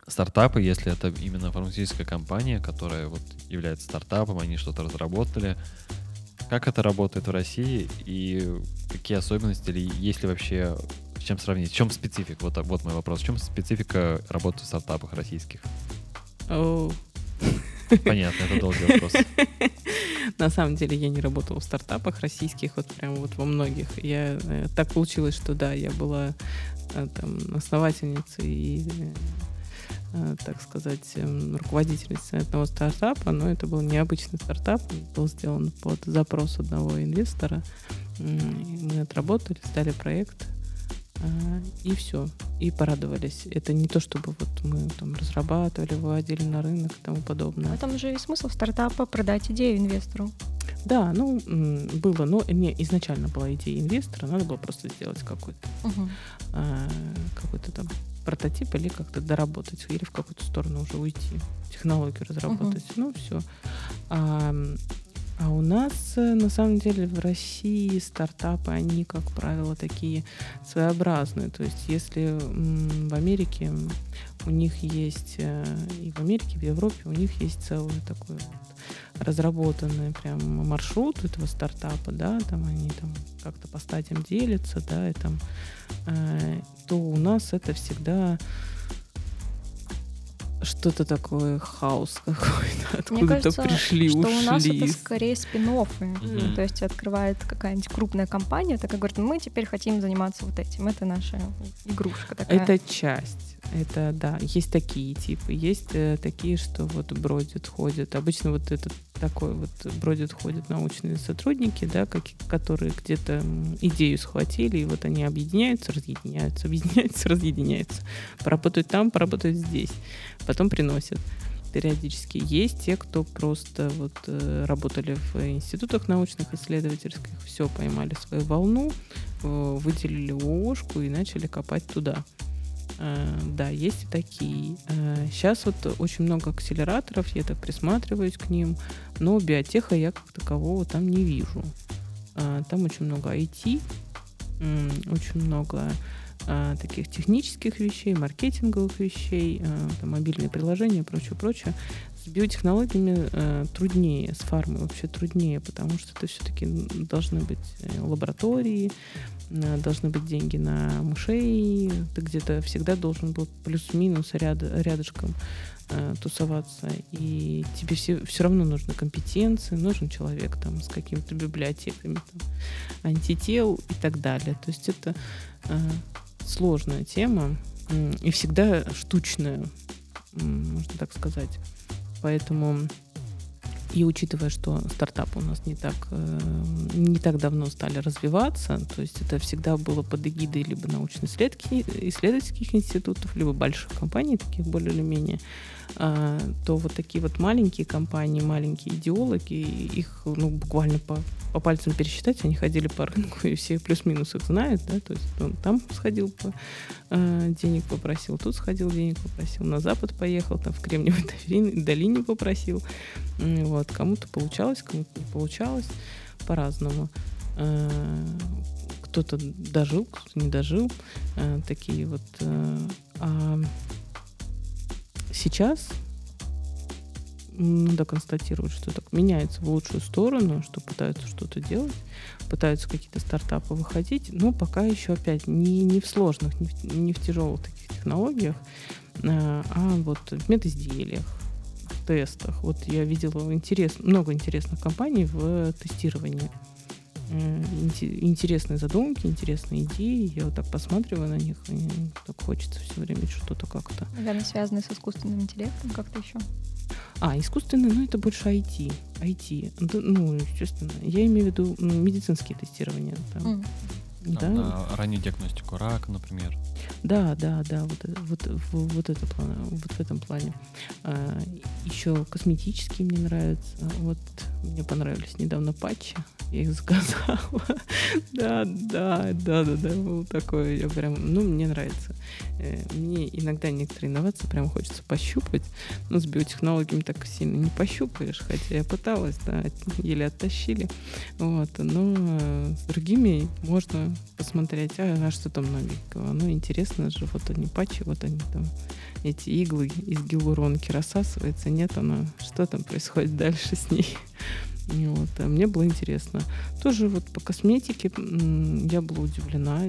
Стартапы, если это именно фармацевтическая компания, которая вот является стартапом, они что-то разработали, как это работает в России и какие особенности, или есть ли вообще чем сравнить? В чем специфика? Вот, вот мой вопрос. В чем специфика работы в стартапах российских? Oh. Понятно, это долгий вопрос. <laughs> На самом деле я не работала в стартапах российских, вот прям вот во многих. Я э, так получилось, что да, я была э, там основательницей и э, так сказать, эм, руководительницей одного стартапа, но это был необычный стартап, был сделан под запрос одного инвестора. Мы отработали, сдали проект, и все. И порадовались. Это не то, чтобы вот мы там разрабатывали, выводили на рынок и тому подобное. В этом же и смысл стартапа продать идею инвестору. Да, ну, было, но не изначально была идея инвестора, надо было просто сделать какой-то угу. а, какой-то там прототип или как-то доработать, или в какую-то сторону уже уйти, технологию разработать. Угу. Ну, все. А, а у нас, э, на самом деле, в России стартапы, они, как правило, такие своеобразные. То есть, если в Америке у них есть, э, и в Америке, и в Европе у них есть целый такой вот разработанный прям маршрут этого стартапа, да, там они там как-то по стадиям делятся, да, и там, э, то у нас это всегда что-то такое хаос какой-то, <laughs> откуда-то пришли, что ушли. у нас это скорее спин mm-hmm. То есть открывает какая-нибудь крупная компания, такая говорит, мы теперь хотим заниматься вот этим. Это наша игрушка такая. Это часть. Это да, есть такие типы, есть э, такие, что вот бродят, ходят. Обычно вот этот такой вот бродят, ходят научные сотрудники, да, как, которые где-то идею схватили, и вот они объединяются, разъединяются, объединяются, <laughs> разъединяются. Поработают там, поработают здесь. Потом приносят. периодически. Есть те, кто просто вот э, работали в институтах научных, исследовательских, все поймали свою волну, э, выделили ООшку и начали копать туда. Э, да, есть и такие. Сейчас вот очень много акселераторов, я так присматриваюсь к ним, но биотеха я как такового там не вижу. Там очень много IT, очень много таких технических вещей, маркетинговых вещей, там, мобильные приложения и прочее, прочее. С биотехнологиями труднее, с фармой вообще труднее, потому что это все-таки должны быть э, лаборатории, должны быть деньги на мышей, ты где-то всегда должен был плюс-минус ряд, рядышком э, тусоваться, и тебе все, все равно нужны компетенции, нужен человек там с какими-то библиотеками, там, антител и так далее. То есть это э, сложная тема и всегда штучная, можно так сказать. Поэтому и учитывая, что стартапы у нас не так, э, не так давно стали развиваться, то есть это всегда было под эгидой либо научно-исследовательских институтов, либо больших компаний, таких более или менее, то вот такие вот маленькие компании, маленькие идеологи, их ну, буквально по, по пальцам пересчитать, они ходили по рынку, и все плюс-минус их знают, да, то есть он там сходил, по, э, денег попросил, тут сходил, денег попросил, на запад поехал, там в Кремниевой <laughs> долине, попросил, вот, кому-то получалось, кому-то не получалось, по-разному. Э, кто-то дожил, кто-то не дожил, такие вот. А сейчас надо констатировать, что так меняется в лучшую сторону, что пытаются что-то делать, пытаются какие-то стартапы выходить, но пока еще опять не, не в сложных, не в, не в тяжелых таких технологиях, а, а вот в медизделиях, в тестах. Вот я видела интерес, много интересных компаний в тестировании интересные задумки, интересные идеи. Я вот так посматриваю на них, и так хочется все время что-то как-то. Наверное, связанные с искусственным интеллектом как-то еще. А, искусственный, ну это больше IT. IT. Ну, естественно. Я имею в виду медицинские тестирования. Там. Mm. Да. На раннюю диагностику рака, например. Да, да, да, вот, вот, вот, вот, это, вот в этом плане. А, еще косметические мне нравятся. Вот мне понравились недавно патчи. Я их заказала. <laughs> да, да, да, да, да. Вот такое. Я прям, ну, мне нравится. Э, мне иногда некоторые инновации прям хочется пощупать. Но с биотехнологиями так сильно не пощупаешь. Хотя я пыталась, да, еле оттащили. Вот. Но с другими можно посмотреть, а, а что там новенького. Ну, интересно же, вот они патчи, вот они там, эти иглы из гиалуронки рассасывается, нет, она, что там происходит дальше с ней. Вот, а мне было интересно. Тоже вот по косметике я была удивлена.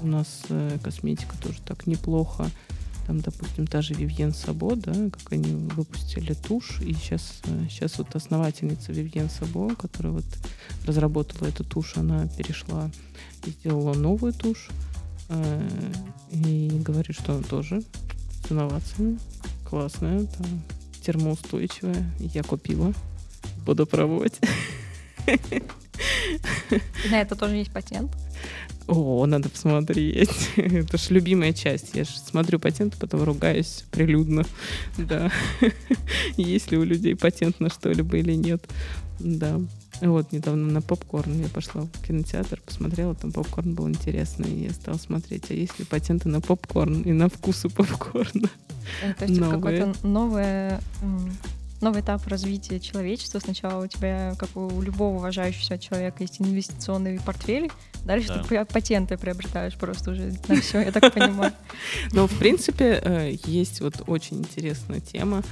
У нас э, косметика тоже так неплохо. Там, допустим, та же Вивьен Сабо, да, как они выпустили тушь, и сейчас, сейчас вот основательница Вивьен Сабо, которая вот разработала эту тушь, она перешла и сделала новую тушь, э, и говорит, что она тоже с инновациями, классная, там, термоустойчивая, я купила, буду пробовать. На это тоже есть патент? О, надо посмотреть. <laughs> Это ж любимая часть. Я же смотрю патент, потом ругаюсь прилюдно. Да. <laughs> Есть ли у людей патент на что-либо или нет. Да. Вот, недавно на попкорн я пошла в кинотеатр, посмотрела, там попкорн был интересный, и я стала смотреть, а есть ли патенты на попкорн и на вкусы попкорна. То есть какое-то новое новый этап развития человечества. Сначала у тебя, как у любого уважающегося человека, есть инвестиционный портфель, дальше да. ты патенты приобретаешь просто уже на все, я так понимаю. <laughs> Но, в принципе, э, есть вот очень интересная тема э,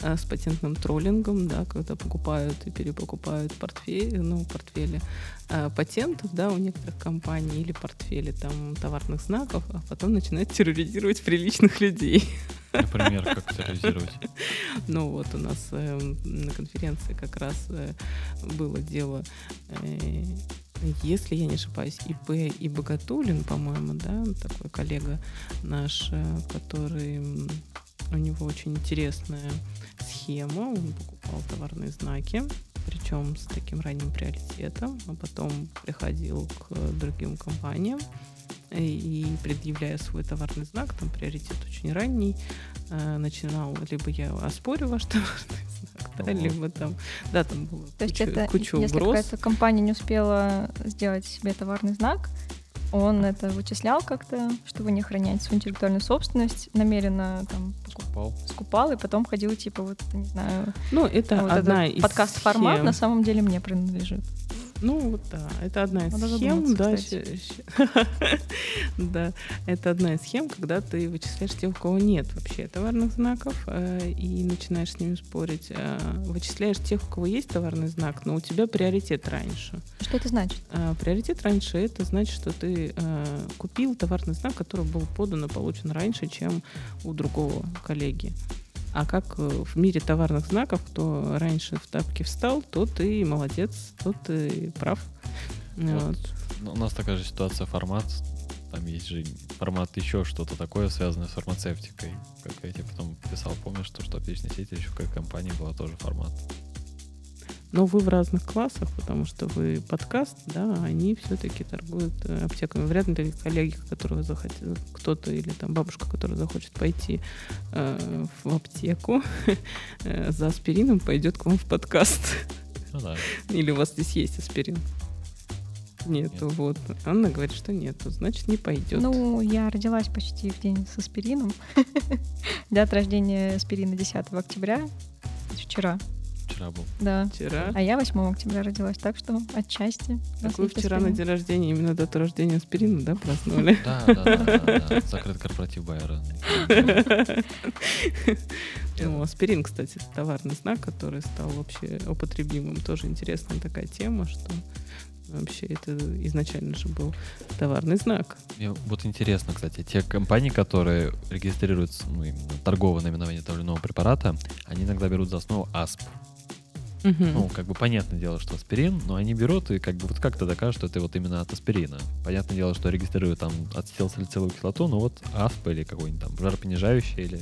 с патентным троллингом, да, когда покупают и перепокупают портфели, ну, портфели э, патентов, да, у некоторых компаний или портфели там товарных знаков, а потом начинают терроризировать приличных людей. Например, как терроризировать? <laughs> Ну вот у нас э, на конференции как раз э, было дело, э, если я не ошибаюсь, ИП и Богатулин, по-моему, да, такой коллега наш, э, который у него очень интересная схема, он покупал товарные знаки, причем с таким ранним приоритетом, а потом приходил к другим компаниям, и предъявляя свой товарный знак, там приоритет очень ранний, э, начинал, либо я оспорю ваш <laughs> товарный знак, да, либо там, да, там было То есть куча, это, куча если угроз. какая-то компания не успела сделать себе товарный знак, он это вычислял как-то, чтобы не охранять свою интеллектуальную собственность, намеренно там покуп- Скупал. и потом ходил типа вот, не знаю, Ну, это вот одна этот из подкаст-формат схем. на самом деле мне принадлежит. Ну, вот да, это одна из Надо схем, да, <laughs> да, это одна из схем, когда ты вычисляешь тех, у кого нет вообще товарных знаков, э, и начинаешь с ними спорить, э, вычисляешь тех, у кого есть товарный знак, но у тебя приоритет раньше. Что это значит? А приоритет раньше это значит, что ты э, купил товарный знак, который был подан и получен раньше, чем у другого коллеги. А как э, в мире товарных знаков, кто раньше в тапки встал, тот ты молодец, тот ты прав. Вот. Вот. Ну, У нас такая же ситуация, формат. Там есть же формат еще что-то такое, связанное с фармацевтикой. Как я тебе потом писал, помнишь, что, что отличная сеть еще какая компания была тоже формат. Но вы в разных классах, потому что вы подкаст, да, они все-таки торгуют э, аптеками. Вряд ли коллеги, которые захотят, кто-то или там бабушка, которая захочет пойти э, в аптеку <laughs> э, за аспирином, пойдет к вам в подкаст. Ну да. Или у вас здесь есть аспирин? Нету, Нет. вот. Анна говорит, что нету, значит, не пойдет. Ну, я родилась почти в день с аспирином. <laughs> Дата рождения аспирина 10 октября. Вчера, Вчера был. да. вчера. А я 8 октября родилась, так что отчасти. Так вы вчера на аспирин. день рождения именно дату рождения аспирина, да, праздновали? Да, да, да. Закрытый корпоратив Байера. <laughs> Ну, аспирин, кстати, товарный знак, который стал вообще употребимым. Тоже интересная такая тема, что вообще это изначально же был товарный знак. Мне вот интересно, кстати, те компании, которые регистрируют ну, торговое наименование того или иного препарата, они иногда берут за основу АСП. Ну, как бы понятное дело, что аспирин, но они берут и как бы вот как-то докажут, что это вот именно от аспирина. Понятное дело, что регистрируют там ацетилсалициловую кислоту, но вот АСП или какой-нибудь там жаропонижающий или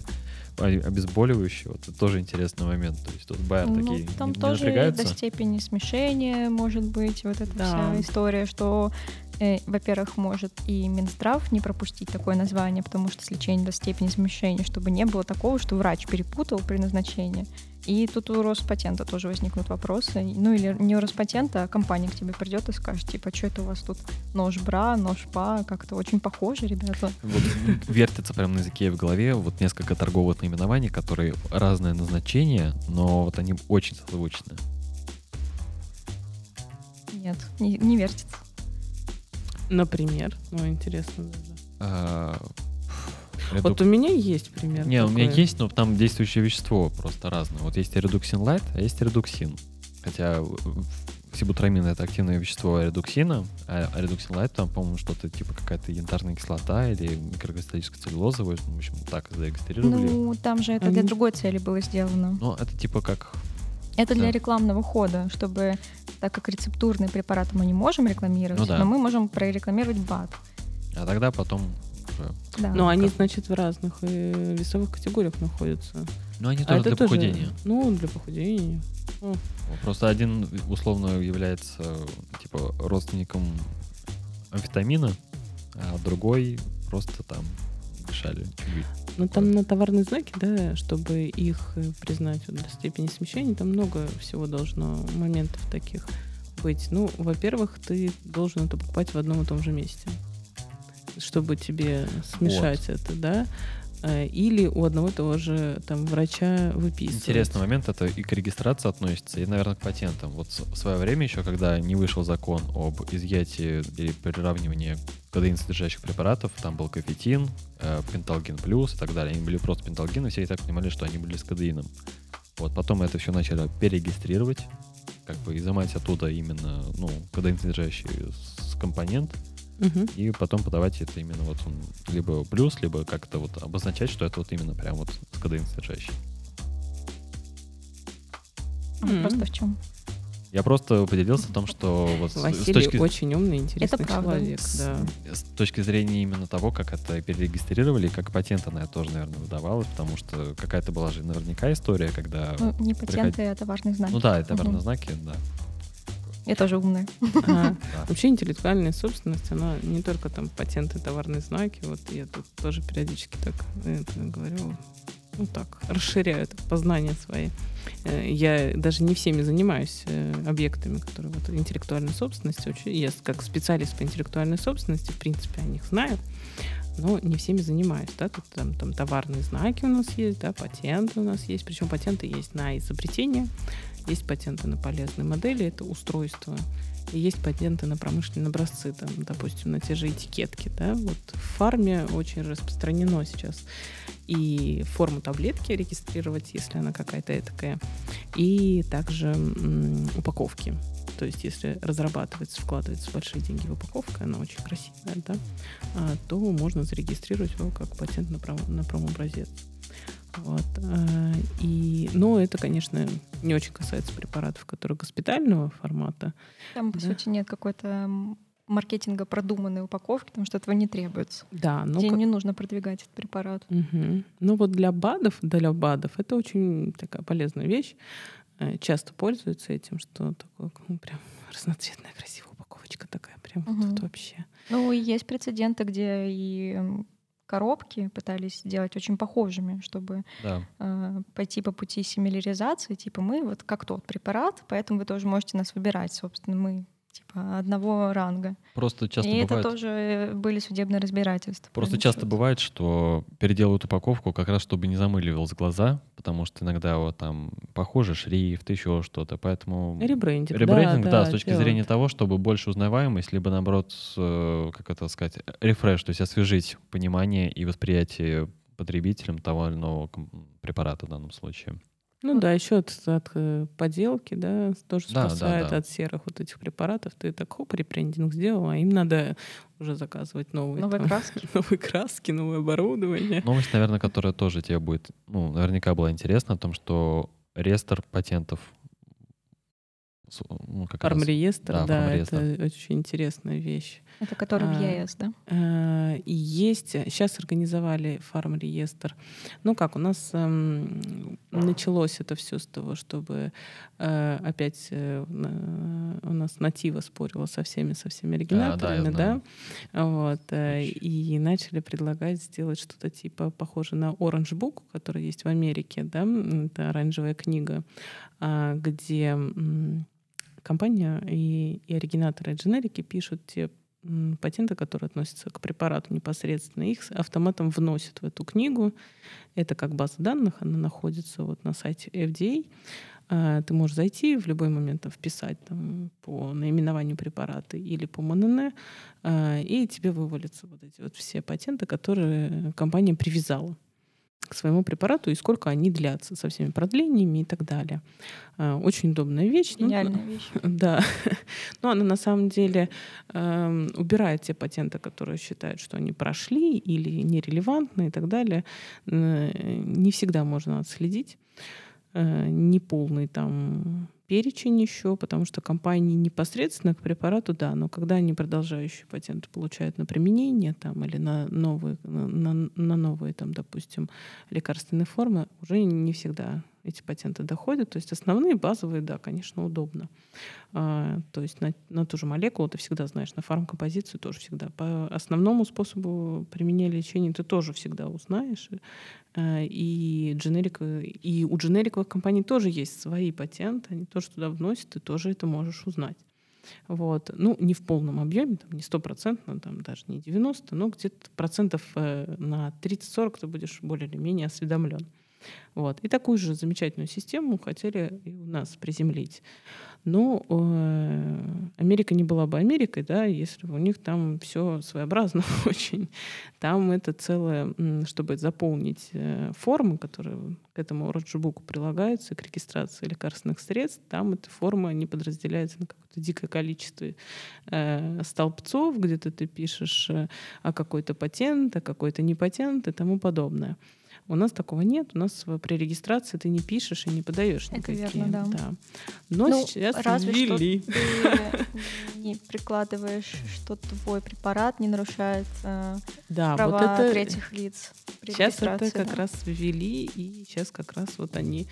обезболивающий, вот это тоже интересный момент. То есть тут Байер Ну, такие там не, не тоже напрягаются. до степени смешения может быть вот эта Да. вся история, что, э, во-первых, может и Минздрав не пропустить такое название, потому что сличение до степени смешения, чтобы не было такого, что врач перепутал при назначении. И тут у Роспатента тоже возникнут вопросы. Ну или не у Роспатента, а компания к тебе придет и скажет, типа, что это у вас тут нож бра, нож па, как-то очень похоже, ребята. Вот вертится прям на языке в голове вот несколько торговых наименований, которые разное назначение, но вот они очень созвучны. Нет, не, не вертится. Например, ну, интересно даже. А, Вот редук- у меня есть пример. Не, у меня такой. есть, но там действующее вещество просто разное. Вот есть редуксин лайт, а есть редуксин. Хотя сибутрамин это активное вещество редуксина, а редуксин лайт там, по-моему, что-то типа какая-то янтарная кислота или микрокристаллическая целлюлоза, в общем, так зарегистрировали. Ну, там же это для другой цели было сделано. Но это типа как... Это для Да. рекламного хода, чтобы, так как рецептурные препараты мы не можем рекламировать, Ну да. но мы можем прорекламировать БАД. А тогда потом уже... Да. Но они, как- значит, в разных э, весовых категориях находятся. Ну, они А тоже для тоже- похудения. Ну, для похудения. Просто один условно является типа родственником амфетамина, а другой просто там мешали чуть-чуть. Ну, там на товарные знаки, да, чтобы их э, признать вот, до степени смещения, там много всего должно, моментов таких быть. Ну, во-первых, ты должен это покупать в одном и том же месте, чтобы тебе смешать это, да. Э, Или у одного и того же там врача выписывать. Интересный момент, это и к регистрации относится, и, наверное, к патентам. Вот в свое время еще, когда не вышел закон об изъятии или приравнивании кодеин содержащих препаратов, там был кофетин, э, пенталгин плюс и так далее. Они были просто пенталгин, и все и так понимали, что они были с кодеином. Вот, потом это все начали перерегистрировать, как бы изымать оттуда именно, ну, кодеин содержащий компонент, И потом подавать это именно вот он либо плюс, либо как-то вот обозначать, что это вот именно прям вот с кодеин содержащий. М. Просто в чем? Я просто поделился о том, что вот с- с Василий точки, очень умный, интересный правда. человек, с- да. с точки зрения именно того, как это перерегистрировали, и как патент она тоже, наверное, выдавалась, потому что какая-то была же наверняка история, когда... Ну, не патенты, а товарные знаки. Ну да, это, наверное, Мгм. знаки, да. Я тоже умная. А, <laughs> вообще интеллектуальная собственность, она не только там патенты, товарные знаки. Вот я тут тоже периодически так это говорю, ну так, расширяю так, познания свои. Э, я даже не всеми занимаюсь э, объектами, которые вот интеллектуальной собственности. Я как специалист по интеллектуальной собственности, в принципе, о них знаю но не всеми занимаюсь, да, тут там, там товарные знаки у нас есть, да, патенты у нас есть, причем патенты есть на изобретение, есть патенты на полезные модели, это устройство, и есть патенты на промышленные образцы, там, допустим, на те же этикетки, да, вот в фарме очень распространено сейчас и форму таблетки регистрировать, если она какая-то такая, и также м, упаковки. То есть, если разрабатывается, вкладывается большие деньги в упаковку, она очень красивая, да, а, то можно зарегистрировать его как патент на, пром, на промобразец. Вот. А, и, но это, конечно, не очень касается препаратов, которые госпитального формата. Там, по да? сути, нет какой-то маркетинга продуманной упаковки, потому что этого не требуется. Да, но Тебе как... не нужно продвигать этот препарат. Угу. Ну вот для БАДов, для БАДов это очень такая полезная вещь. Э, часто пользуются этим, что такое, ну, прям разноцветная красивая упаковочка такая, прям угу. вот тут вообще. Ну, и есть прецеденты, где и коробки пытались сделать очень похожими, чтобы да. э, пойти по пути симиляризации. Типа мы вот как тот препарат, поэтому вы тоже можете нас выбирать. Собственно, мы типа одного ранга. Просто часто И бывает... это тоже были судебные разбирательства. Просто часто счет. бывает, что переделывают упаковку как раз, чтобы не замыливалось глаза, потому что иногда вот там похожий шрифт, еще что-то, поэтому... Ребрендинг, Ребрендинг, да, да, да с точки делают. зрения того, чтобы больше узнаваемость, либо наоборот, как это сказать, рефреш, то есть освежить понимание и восприятие потребителям того или иного препарата в данном случае. Ну да, еще от, от э, поделки, да, тоже да, спасает да, да. от серых вот этих препаратов. Ты так хоп, репрендинг сделал, а им надо уже заказывать новые, новые там, краски. <laughs> новые краски, новое оборудование. Новость, наверное, которая тоже тебе будет, ну, наверняка была интересна, о том, что реестр патентов ну, как Фармреестр, да, да это очень интересная вещь. Это который в а, ЕС, да? А, и есть, сейчас организовали фармреестр. Ну как, у нас эм, началось это все с того, чтобы э, опять э, у нас Натива спорила со всеми, со всеми оригинаторами, а, да, да? Вот, э, и начали предлагать сделать что-то типа похоже на Orange Book, который есть в Америке, да, это оранжевая книга, а, где компания и, и оригинаторы, и дженерики пишут те патенты, которые относятся к препарату непосредственно, их автоматом вносят в эту книгу. Это как база данных, она находится вот на сайте FDA. А, ты можешь зайти в любой момент там, вписать там, по наименованию препарата или по МНН, а, и тебе вывалятся вот эти вот все патенты, которые компания привязала к своему препарату и сколько они длятся со всеми продлениями и так далее. А, очень удобная вещь. Ну, Гениальная ну, вещь. <laughs> Да. Но она на самом деле э, убирает те патенты, которые считают, что они прошли или нерелевантны и так далее. Не всегда можно отследить э, неполный там перечень еще, потому что компании непосредственно к препарату, да, но когда они продолжающие патенты получают на применение там, или на новые, на, на новые там, допустим, лекарственные формы, уже не всегда эти патенты доходят. То есть основные, базовые, да, конечно, удобно. А, то есть на, на ту же молекулу ты всегда знаешь, на фармкомпозицию тоже всегда. По основному способу применения лечения ты тоже всегда узнаешь. А, и, дженерик, и у дженериковых компаний тоже есть свои патенты, они тоже туда вносят, ты тоже это можешь узнать. Вот. Ну, не в полном объеме, там, не стопроцентно, там, даже не 90, но где-то процентов э, на 30-40 ты будешь более или менее осведомлен. Вот. И такую же замечательную систему хотели и у нас приземлить. Но э, Америка не была бы Америкой, да, если бы у них там все своеобразно <laughs> очень. Там это целое, чтобы заполнить э, формы, которые к этому роджбуку прилагаются, к регистрации лекарственных средств, там эта форма не подразделяется на какое-то дикое количество э, столбцов, где-то ты пишешь э, о какой-то патент, о какой-то не патент и тому подобное. У нас такого нет. У нас при регистрации ты не пишешь и не подаешь Это никакие. Верно, да. да. Но ну, сейчас разве ввели. что ты не прикладываешь, что твой препарат не нарушает э, да, права вот это... третьих лиц. Сейчас это как да? раз ввели, и сейчас как раз вот они,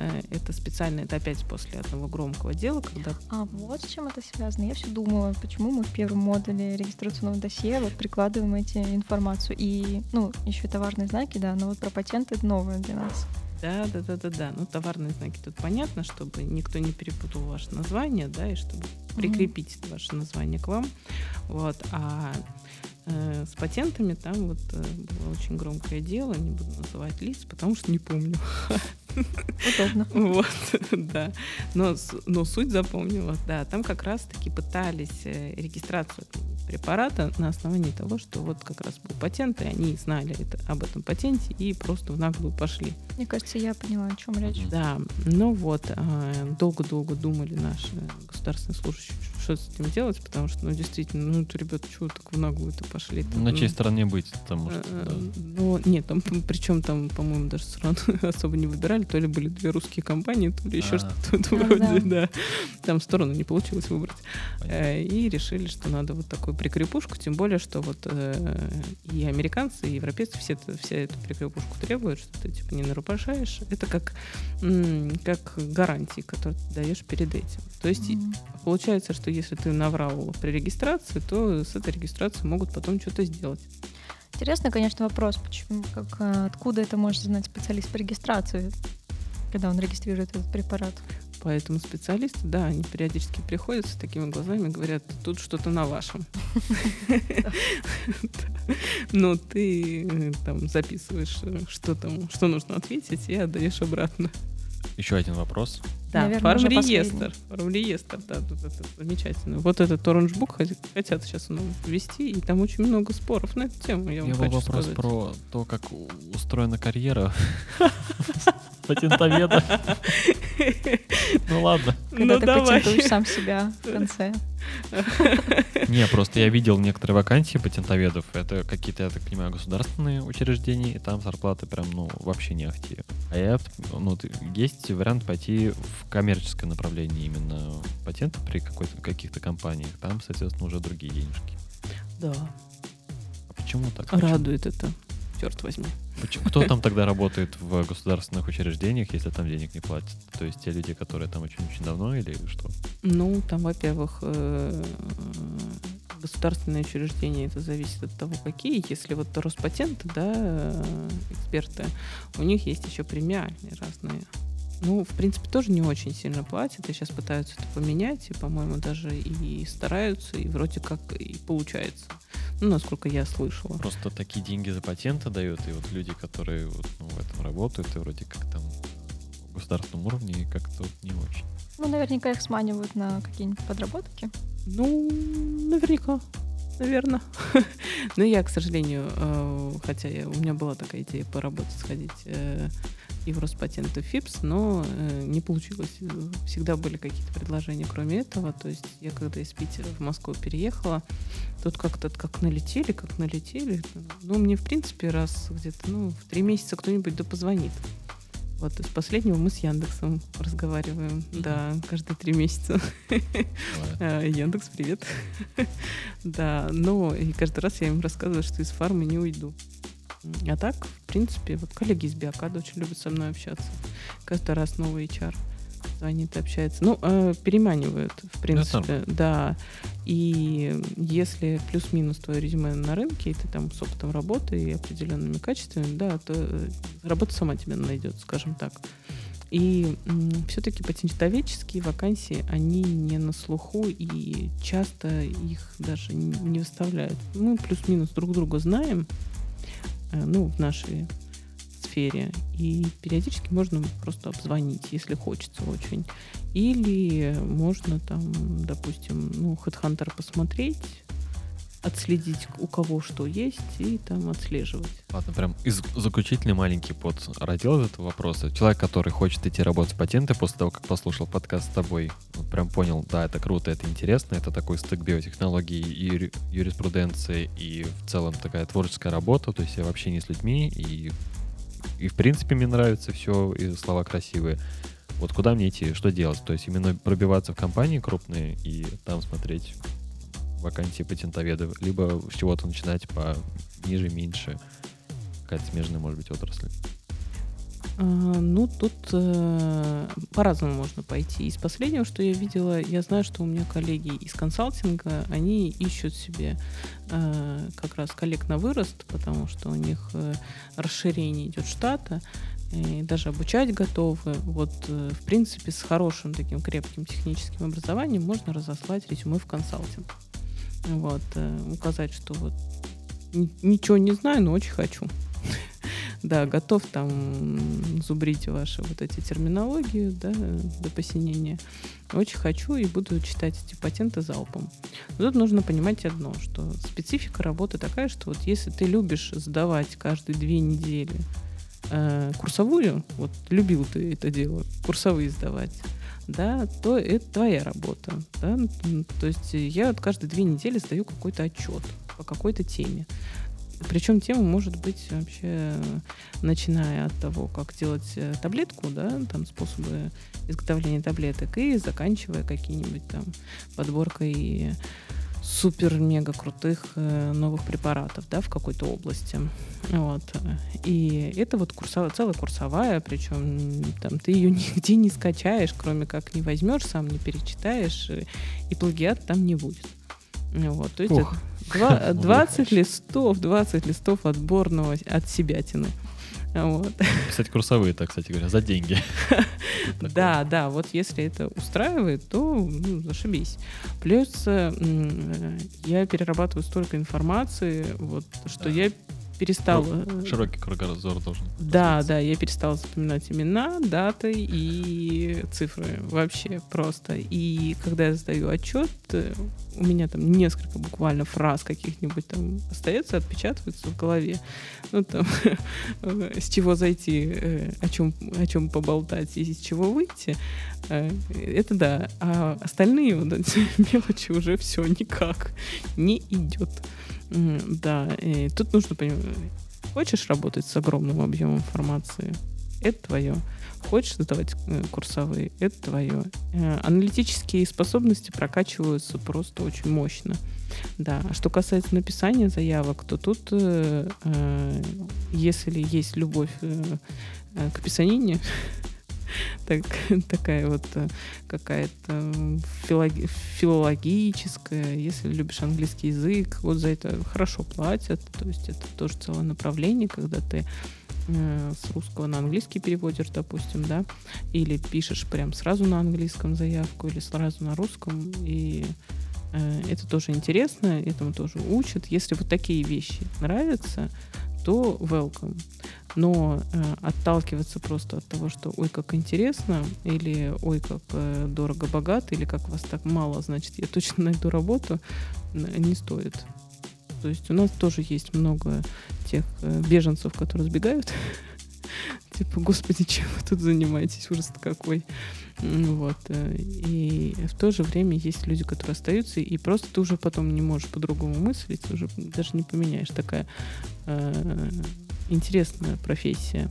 э, это специально, это опять после одного громкого дела, когда А вот с чем это связано. Я все думала, почему мы в первом модуле регистрационного досье вот прикладываем эти информацию. И, ну, еще товарные знаки, да, но вот про патенты это новое для нас. Да, да, да, да, да. Ну, товарные знаки тут понятно, чтобы никто не перепутал ваше название, да, и чтобы прикрепить ваше название к вам. Вот. А э, с патентами там вот э, было очень громкое дело, не буду называть лиц, потому что не помню. <laughs> Удобно. Вот, <laughs> да. Но, но суть запомнила, да. Там как раз-таки пытались э, регистрацию препарата на основании того, что вот как раз был патент, и они знали это, об этом патенте и просто в наглую пошли. Мне кажется, я поняла, о чем речь. Да, ну вот, а, долго-долго думали наши государственные служащие, что с этим делать, потому что, ну, действительно, ну, это, ребята, чего так в наглую-то пошли? На чьей стороне быть? Потому что, Э, да. Ну, нет, там, причем там, по-моему, даже страну <laughs> особо не выбирали, то ли были две русские компании, то ли еще А. что-то Да, вроде, да. да. Там сторону не получилось выбрать. Понятно. Э, И решили, что надо вот такую прикрепушку, тем более, что вот э, и американцы, и европейцы все, это- все эту прикрепушку требуют, что ты типа не нарушаешь. Это как, как гарантии, которые ты даешь перед этим. То есть М. получается, что если ты наврал при регистрации, то с этой регистрацией могут потом что-то сделать. Интересный, конечно, вопрос, почему, как, а, откуда это может знать специалист по регистрации, когда он регистрирует этот препарат. Поэтому специалисты, да, они периодически приходят с такими глазами и говорят, тут что-то на вашем. Но ты э, там записываешь, э, что там, что нужно ответить, и отдаешь обратно. Еще один вопрос. Да, Наверное, фарм-реестр. Фарм-реестр, да, тут это замечательно. Вот этот Orange Book хот- хотят сейчас ввести, и там очень много споров на эту тему, я У вам хочу вопрос сказать. про то, как устроена карьера <laughs> патентоведа. <laughs> Ну ладно. Когда Ну ты патентуешь сам себя в конце. <laughs> Не, просто я видел некоторые вакансии патентоведов. Это какие-то, я так понимаю, государственные учреждения, и там зарплаты прям, ну, вообще не ахти. А я, ну, есть вариант пойти в коммерческое направление именно патента при какой-то, каких-то компаниях. Там, соответственно, уже другие денежки. Да, А почему так? Почему? радует это, черт возьми. Почему- Кто там тогда работает в государственных учреждениях, если там денег не платят? То есть те люди, которые там очень-очень давно или что? Ну, там, во-первых, э, государственные учреждения, это зависит от того, какие. Если вот Роспатенты, да, э, эксперты, у них есть еще премиальные разные. Ну, в принципе, тоже не очень сильно платят, и сейчас пытаются это поменять, и, по-моему, даже и стараются, и вроде как и получается. Ну, насколько я слышала. Просто такие деньги за патенты дают, и вот люди, которые вот, ну, в этом работают, и вроде как там в государственном уровне как-то вот не очень. Ну, наверняка их сманивают на какие-нибудь подработки. Ну, наверняка. Наверное. <laughs> Но я, к сожалению, э, хотя я- у меня была такая идея поработать, сходить э, и в Роспатент, и в ФИПС, но э, не получилось. Всегда были какие-то предложения, кроме этого. То есть я когда из Питера в Москву переехала, тут как-то как налетели, как налетели. Ну, мне, в принципе, раз где-то, ну, в три месяца кто-нибудь да позвонит. Вот из последнего мы с Яндексом разговариваем, да, каждые три месяца. А, Яндекс, привет. <laughs> Да, но и каждый раз я им рассказываю, что из фармы не уйду. А так, в принципе, вот коллеги из Биокада очень любят со мной общаться. Каждый раз новый HR звонит и общается. Ну, э, переманивают, в принципе, да. И если плюс-минус твое резюме на рынке, и ты там с опытом работы и определенными качествами, да, то э, работа сама тебя найдет, скажем так. И все-таки патентоведческие вакансии, они не на слуху, и часто их даже не выставляют. Мы плюс-минус друг друга знаем, ну, в нашей сфере, и периодически можно просто обзвонить, если хочется очень. Или можно там, допустим, ну, HeadHunter посмотреть, отследить, у кого что есть, и там отслеживать. Ладно, прям из- заключительный маленький под раздел этого вопроса. Человек, который хочет идти работать в патенты после того, как послушал подкаст с тобой, прям понял, да, это круто, это интересно, это такой стык биотехнологии и юри- юриспруденции, и в целом такая творческая работа, то есть я вообще не с людьми, и, и в принципе мне нравится все, и слова красивые. Вот куда мне идти, что делать? То есть именно пробиваться в компании крупные и там смотреть вакансии патентоведов, либо с чего-то начинать по ниже, меньше. какая-то смежная, может быть, отрасль? А, ну, тут э, по-разному можно пойти. Из последнего, что я видела, я знаю, что у меня коллеги из консалтинга, они ищут себе э, как раз коллег на вырост, потому что у них э, расширение идет штата, и даже обучать готовы. Вот, э, в принципе, с хорошим таким крепким техническим образованием можно разослать резюме в консалтинг. Вот, э, указать, что вот ничего не знаю, но очень хочу. <laughs> Да, готов там зубрить ваши вот эти терминологии, да, до посинения. Очень хочу и буду читать эти патенты залпом. Но тут нужно понимать одно, что специфика работы такая, что вот если ты любишь сдавать каждые две недели э, курсовую, вот любил ты это дело, курсовые сдавать, да, то это твоя работа. Да? То есть я вот каждые две недели сдаю какой-то отчет по какой-то теме. Причем тема может быть вообще, начиная от того, как делать э, таблетку, да, там способы изготовления таблеток, и заканчивая какие-нибудь там подборкой супер-мега крутых э, новых препаратов, да, в какой-то области. Вот. И это вот курсовая, целая курсовая, причем там ты ее <laughs> нигде не скачаешь, кроме как не возьмешь, сам не перечитаешь, и плагиат там не будет. Вот, то есть это 20 <laughs> листов, 20 листов отборного от себятины. Вот. <laughs> Кстати, курсовые, так, кстати говоря, за деньги. <laughs> Да, да, вот если это устраивает, то ну, зашибись. Плюс э, я перерабатываю столько информации, вот, что я перестала... Э, широкий кругозор должен. Да, да, я перестала запоминать имена, даты и цифры вообще просто. И когда я сдаю отчет, э, у меня там несколько буквально фраз каких-нибудь там остается, отпечатывается в голове. Ну, там, <laughs> с чего зайти, э, о чем, о чем поболтать и из чего выйти. Это да. А остальные вот эти <laughs> мелочи уже все никак не идет. Да, и тут нужно понимать, хочешь работать с огромным объемом информации, это твое. Хочешь сдавать э, курсовые, это твое. Э, аналитические способности прокачиваются просто очень мощно. Да, а что касается написания заявок, то тут, э, если есть любовь к писанине, <laughs> <laughs> так, такая вот э, какая-то филологическая. Если любишь английский язык, вот за это хорошо платят. То есть это тоже целое направление, когда ты э, с русского на английский переводишь, допустим, да, или пишешь прям сразу на английском заявку, или сразу на русском, и э, это тоже интересно, этому тоже учат. Если вот такие вещи нравятся, то welcome. Но э, отталкиваться просто от того, что ой, как интересно, или ой, как э, дорого-богато, или как вас так мало, значит, я точно <laughs> найду работу, не стоит. То есть у нас тоже есть много тех э, беженцев, которые сбегают. <laughs> Типа, господи, чем вы тут занимаетесь? Ужас какой. Вот. Э, и в то же время есть люди, которые остаются, и просто ты уже потом не можешь по-другому мыслить, уже даже не поменяешь. Такая э, интересная профессия.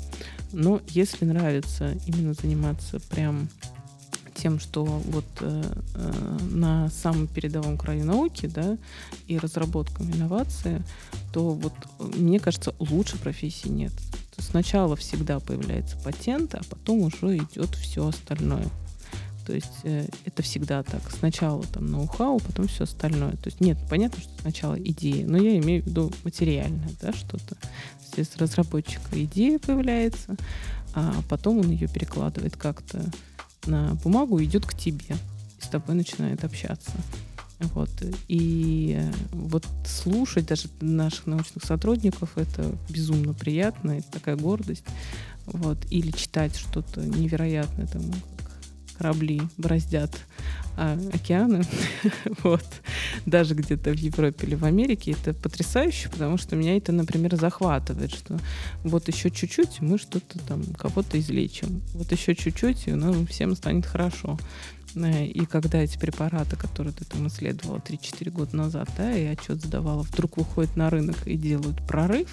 Но если нравится именно заниматься прям тем, что вот э, э, на самом передовом краю науки, да, и разработкам инновации, то вот мне кажется, лучше профессии нет. Сначала всегда появляется патент, а потом уже идет все остальное. То есть э, это всегда так. Сначала там ноу-хау, потом все остальное. То есть нет, понятно, что сначала идея, но я имею в виду материальное, да, что-то. Здесь разработчика идея появляется, а потом он ее перекладывает как-то на бумагу идет к тебе. И с тобой начинает общаться. Вот. И э, вот слушать даже наших научных сотрудников это безумно приятно, это такая гордость. Вот. Или читать что-то невероятное, там, корабли бороздят а, океаны, <laughs> вот, даже где-то в Европе или в Америке, это потрясающе, потому что меня это, например, захватывает, что вот еще чуть-чуть, мы что-то там кого-то излечим, вот еще чуть-чуть, и нам всем станет хорошо. Э, и когда эти препараты, которые ты там исследовала 3-4 года назад, да, и отчет сдавала, вдруг выходят на рынок и делают прорыв,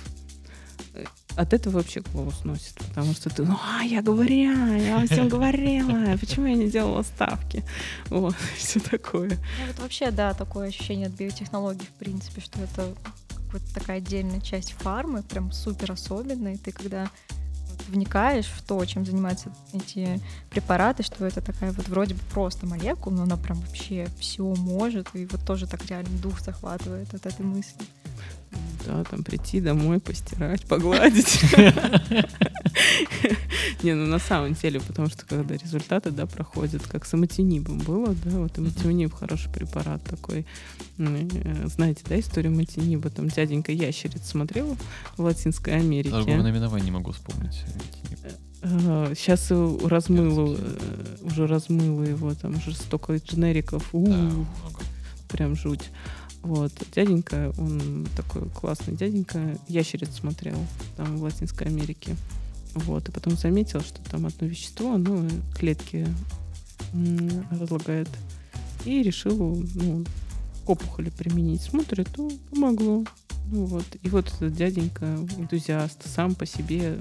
от этого вообще голову сносит, потому что ты, ну, а, я говорила, я вам всем говорила, почему я не делала ставки, вот, <laughs> все такое. Ну, вот вообще, да, такое ощущение от биотехнологий, в принципе, что это какая-то такая отдельная часть фармы, прям супер особенная. И ты когда вникаешь в то, чем занимаются эти препараты, что это такая вот вроде бы просто молекула, но она прям вообще все может, и вот тоже так реально дух захватывает от этой мысли. Да, там прийти домой, постирать, погладить. <laughs> Не, ну на самом деле, потому что когда результаты, да, проходят, как с аматинибом было, да, вот аматиниб хороший препарат такой. Э, знаете, да, историю аматиниба? Там дяденька ящериц смотрел в Латинской Америке. Другого наименования не могу вспомнить. Сейчас размыло, э, уже размыло его, там уже столько дженериков. Прям жуть. Вот, дяденька, он такой классный дяденька, ящериц смотрел там в Латинской Америке. Вот, и потом заметил, что там одно вещество, оно клетки разлагает. И решил, ну, к опухоли применить. Смотрит, ну, помогло. Ну вот. И вот этот дяденька, энтузиаст, сам по себе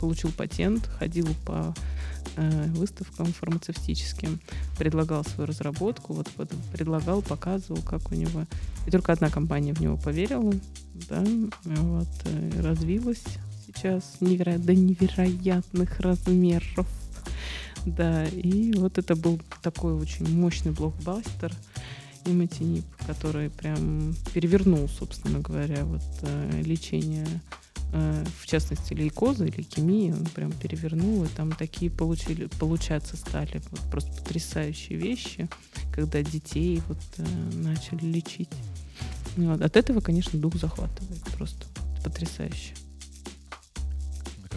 получил патент, ходил по выставкам фармацевтическим, предлагал свою разработку, вот, предлагал, показывал, как у него. И только одна компания в него поверила, да, вот, э, развилась сейчас неверо... до невероятных размеров. Да, и вот это был такой очень мощный блокбастер иматинип, который прям перевернул, собственно говоря, вот э, лечение э, в частности, лейкоза, лейкемии, он прям перевернул, и там такие получили, получаться стали вот просто потрясающие вещи, когда детей вот э, начали лечить. Вот. От этого, конечно, дух захватывает просто потрясающе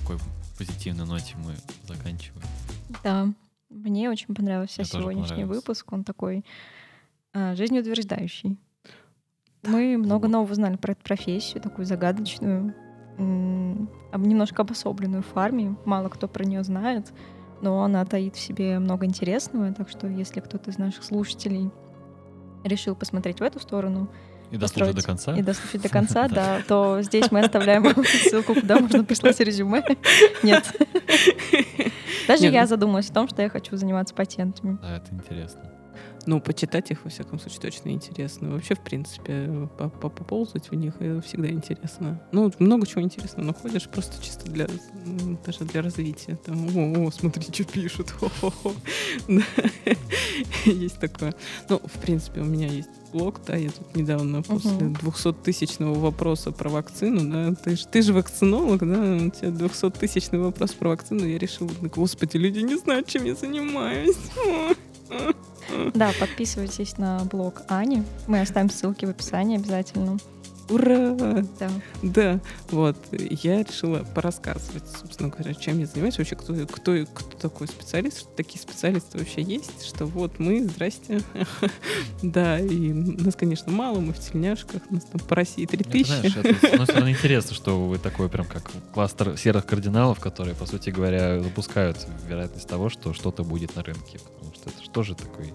какой позитивной ноте мы заканчиваем. Да, мне очень понравился мне сегодняшний выпуск. Он такой а, жизнеутверждающий. Мы много нового узнали про эту профессию, такую загадочную, немножко обособленную фарме. Мало кто про нее знает, но она таит в себе много интересного. Так что, если кто-то из наших слушателей решил посмотреть в эту сторону, и дослушать до конца? И дослушать до конца, <laughs> да. То здесь мы оставляем <laughs> ссылку, куда можно прислать резюме. Нет. <laughs> Даже я ну задумалась о том, что я хочу заниматься патентами. Да, это интересно. Ну, почитать их, во всяком случае, точно интересно. Вообще, в принципе, поползать в них всегда интересно. Ну, много чего интересного находишь, просто чисто для, даже для развития. Там, о, о, смотри, что пишут. <laughs> <laughs> Есть такое. Ну, в принципе, у меня есть блог, да, я тут недавно после 200-тысячного вопроса про вакцину, да, ты, ты же вакцинолог, да, у тебя 200-тысячный вопрос про вакцину, я решила, господи, люди не знают, чем я занимаюсь. <laughs> Да, подписывайтесь на блог Ани. Мы оставим ссылки в описании обязательно. Ура! Да. Да, вот. Я решила порассказывать, собственно говоря, чем я занимаюсь, вообще кто, кто, кто такой специалист, что такие специалисты вообще есть, что вот мы, здрасте. <laughs> да, и нас, конечно, мало, мы в тельняшках, нас там по России 3000. Знаешь, это, с одной <laughs> стороны, интересно, что вы такой прям как кластер серых кардиналов, которые, по сути говоря, запускают вероятность того, что что-то будет на рынке, это же тоже такой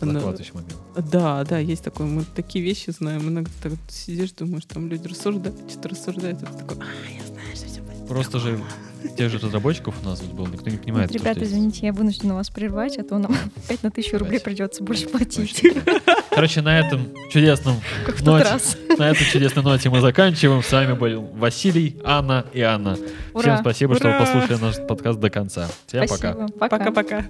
захватывающий момент. Да, да, есть такое. Мы такие вещи знаем. Иногда так сидишь, думаешь, там люди рассуждают, что-то рассуждают. Это такой, а, я знаю, что все будет. Просто же тех же разработчиков у нас был, никто не понимает. Вот, ребята, извините, я вынуждена вас прервать, а то нам опять <laughs> на тысячу рублей придется больше платить. Короче, на этом чудесном <laughs> как ноте, раз. на этой чудесной ноте мы заканчиваем. С вами был Василий, Анна и Анна. Ура! Всем спасибо, Ура! что вы послушали наш подкаст до конца. Всем спасибо. пока. Пока-пока.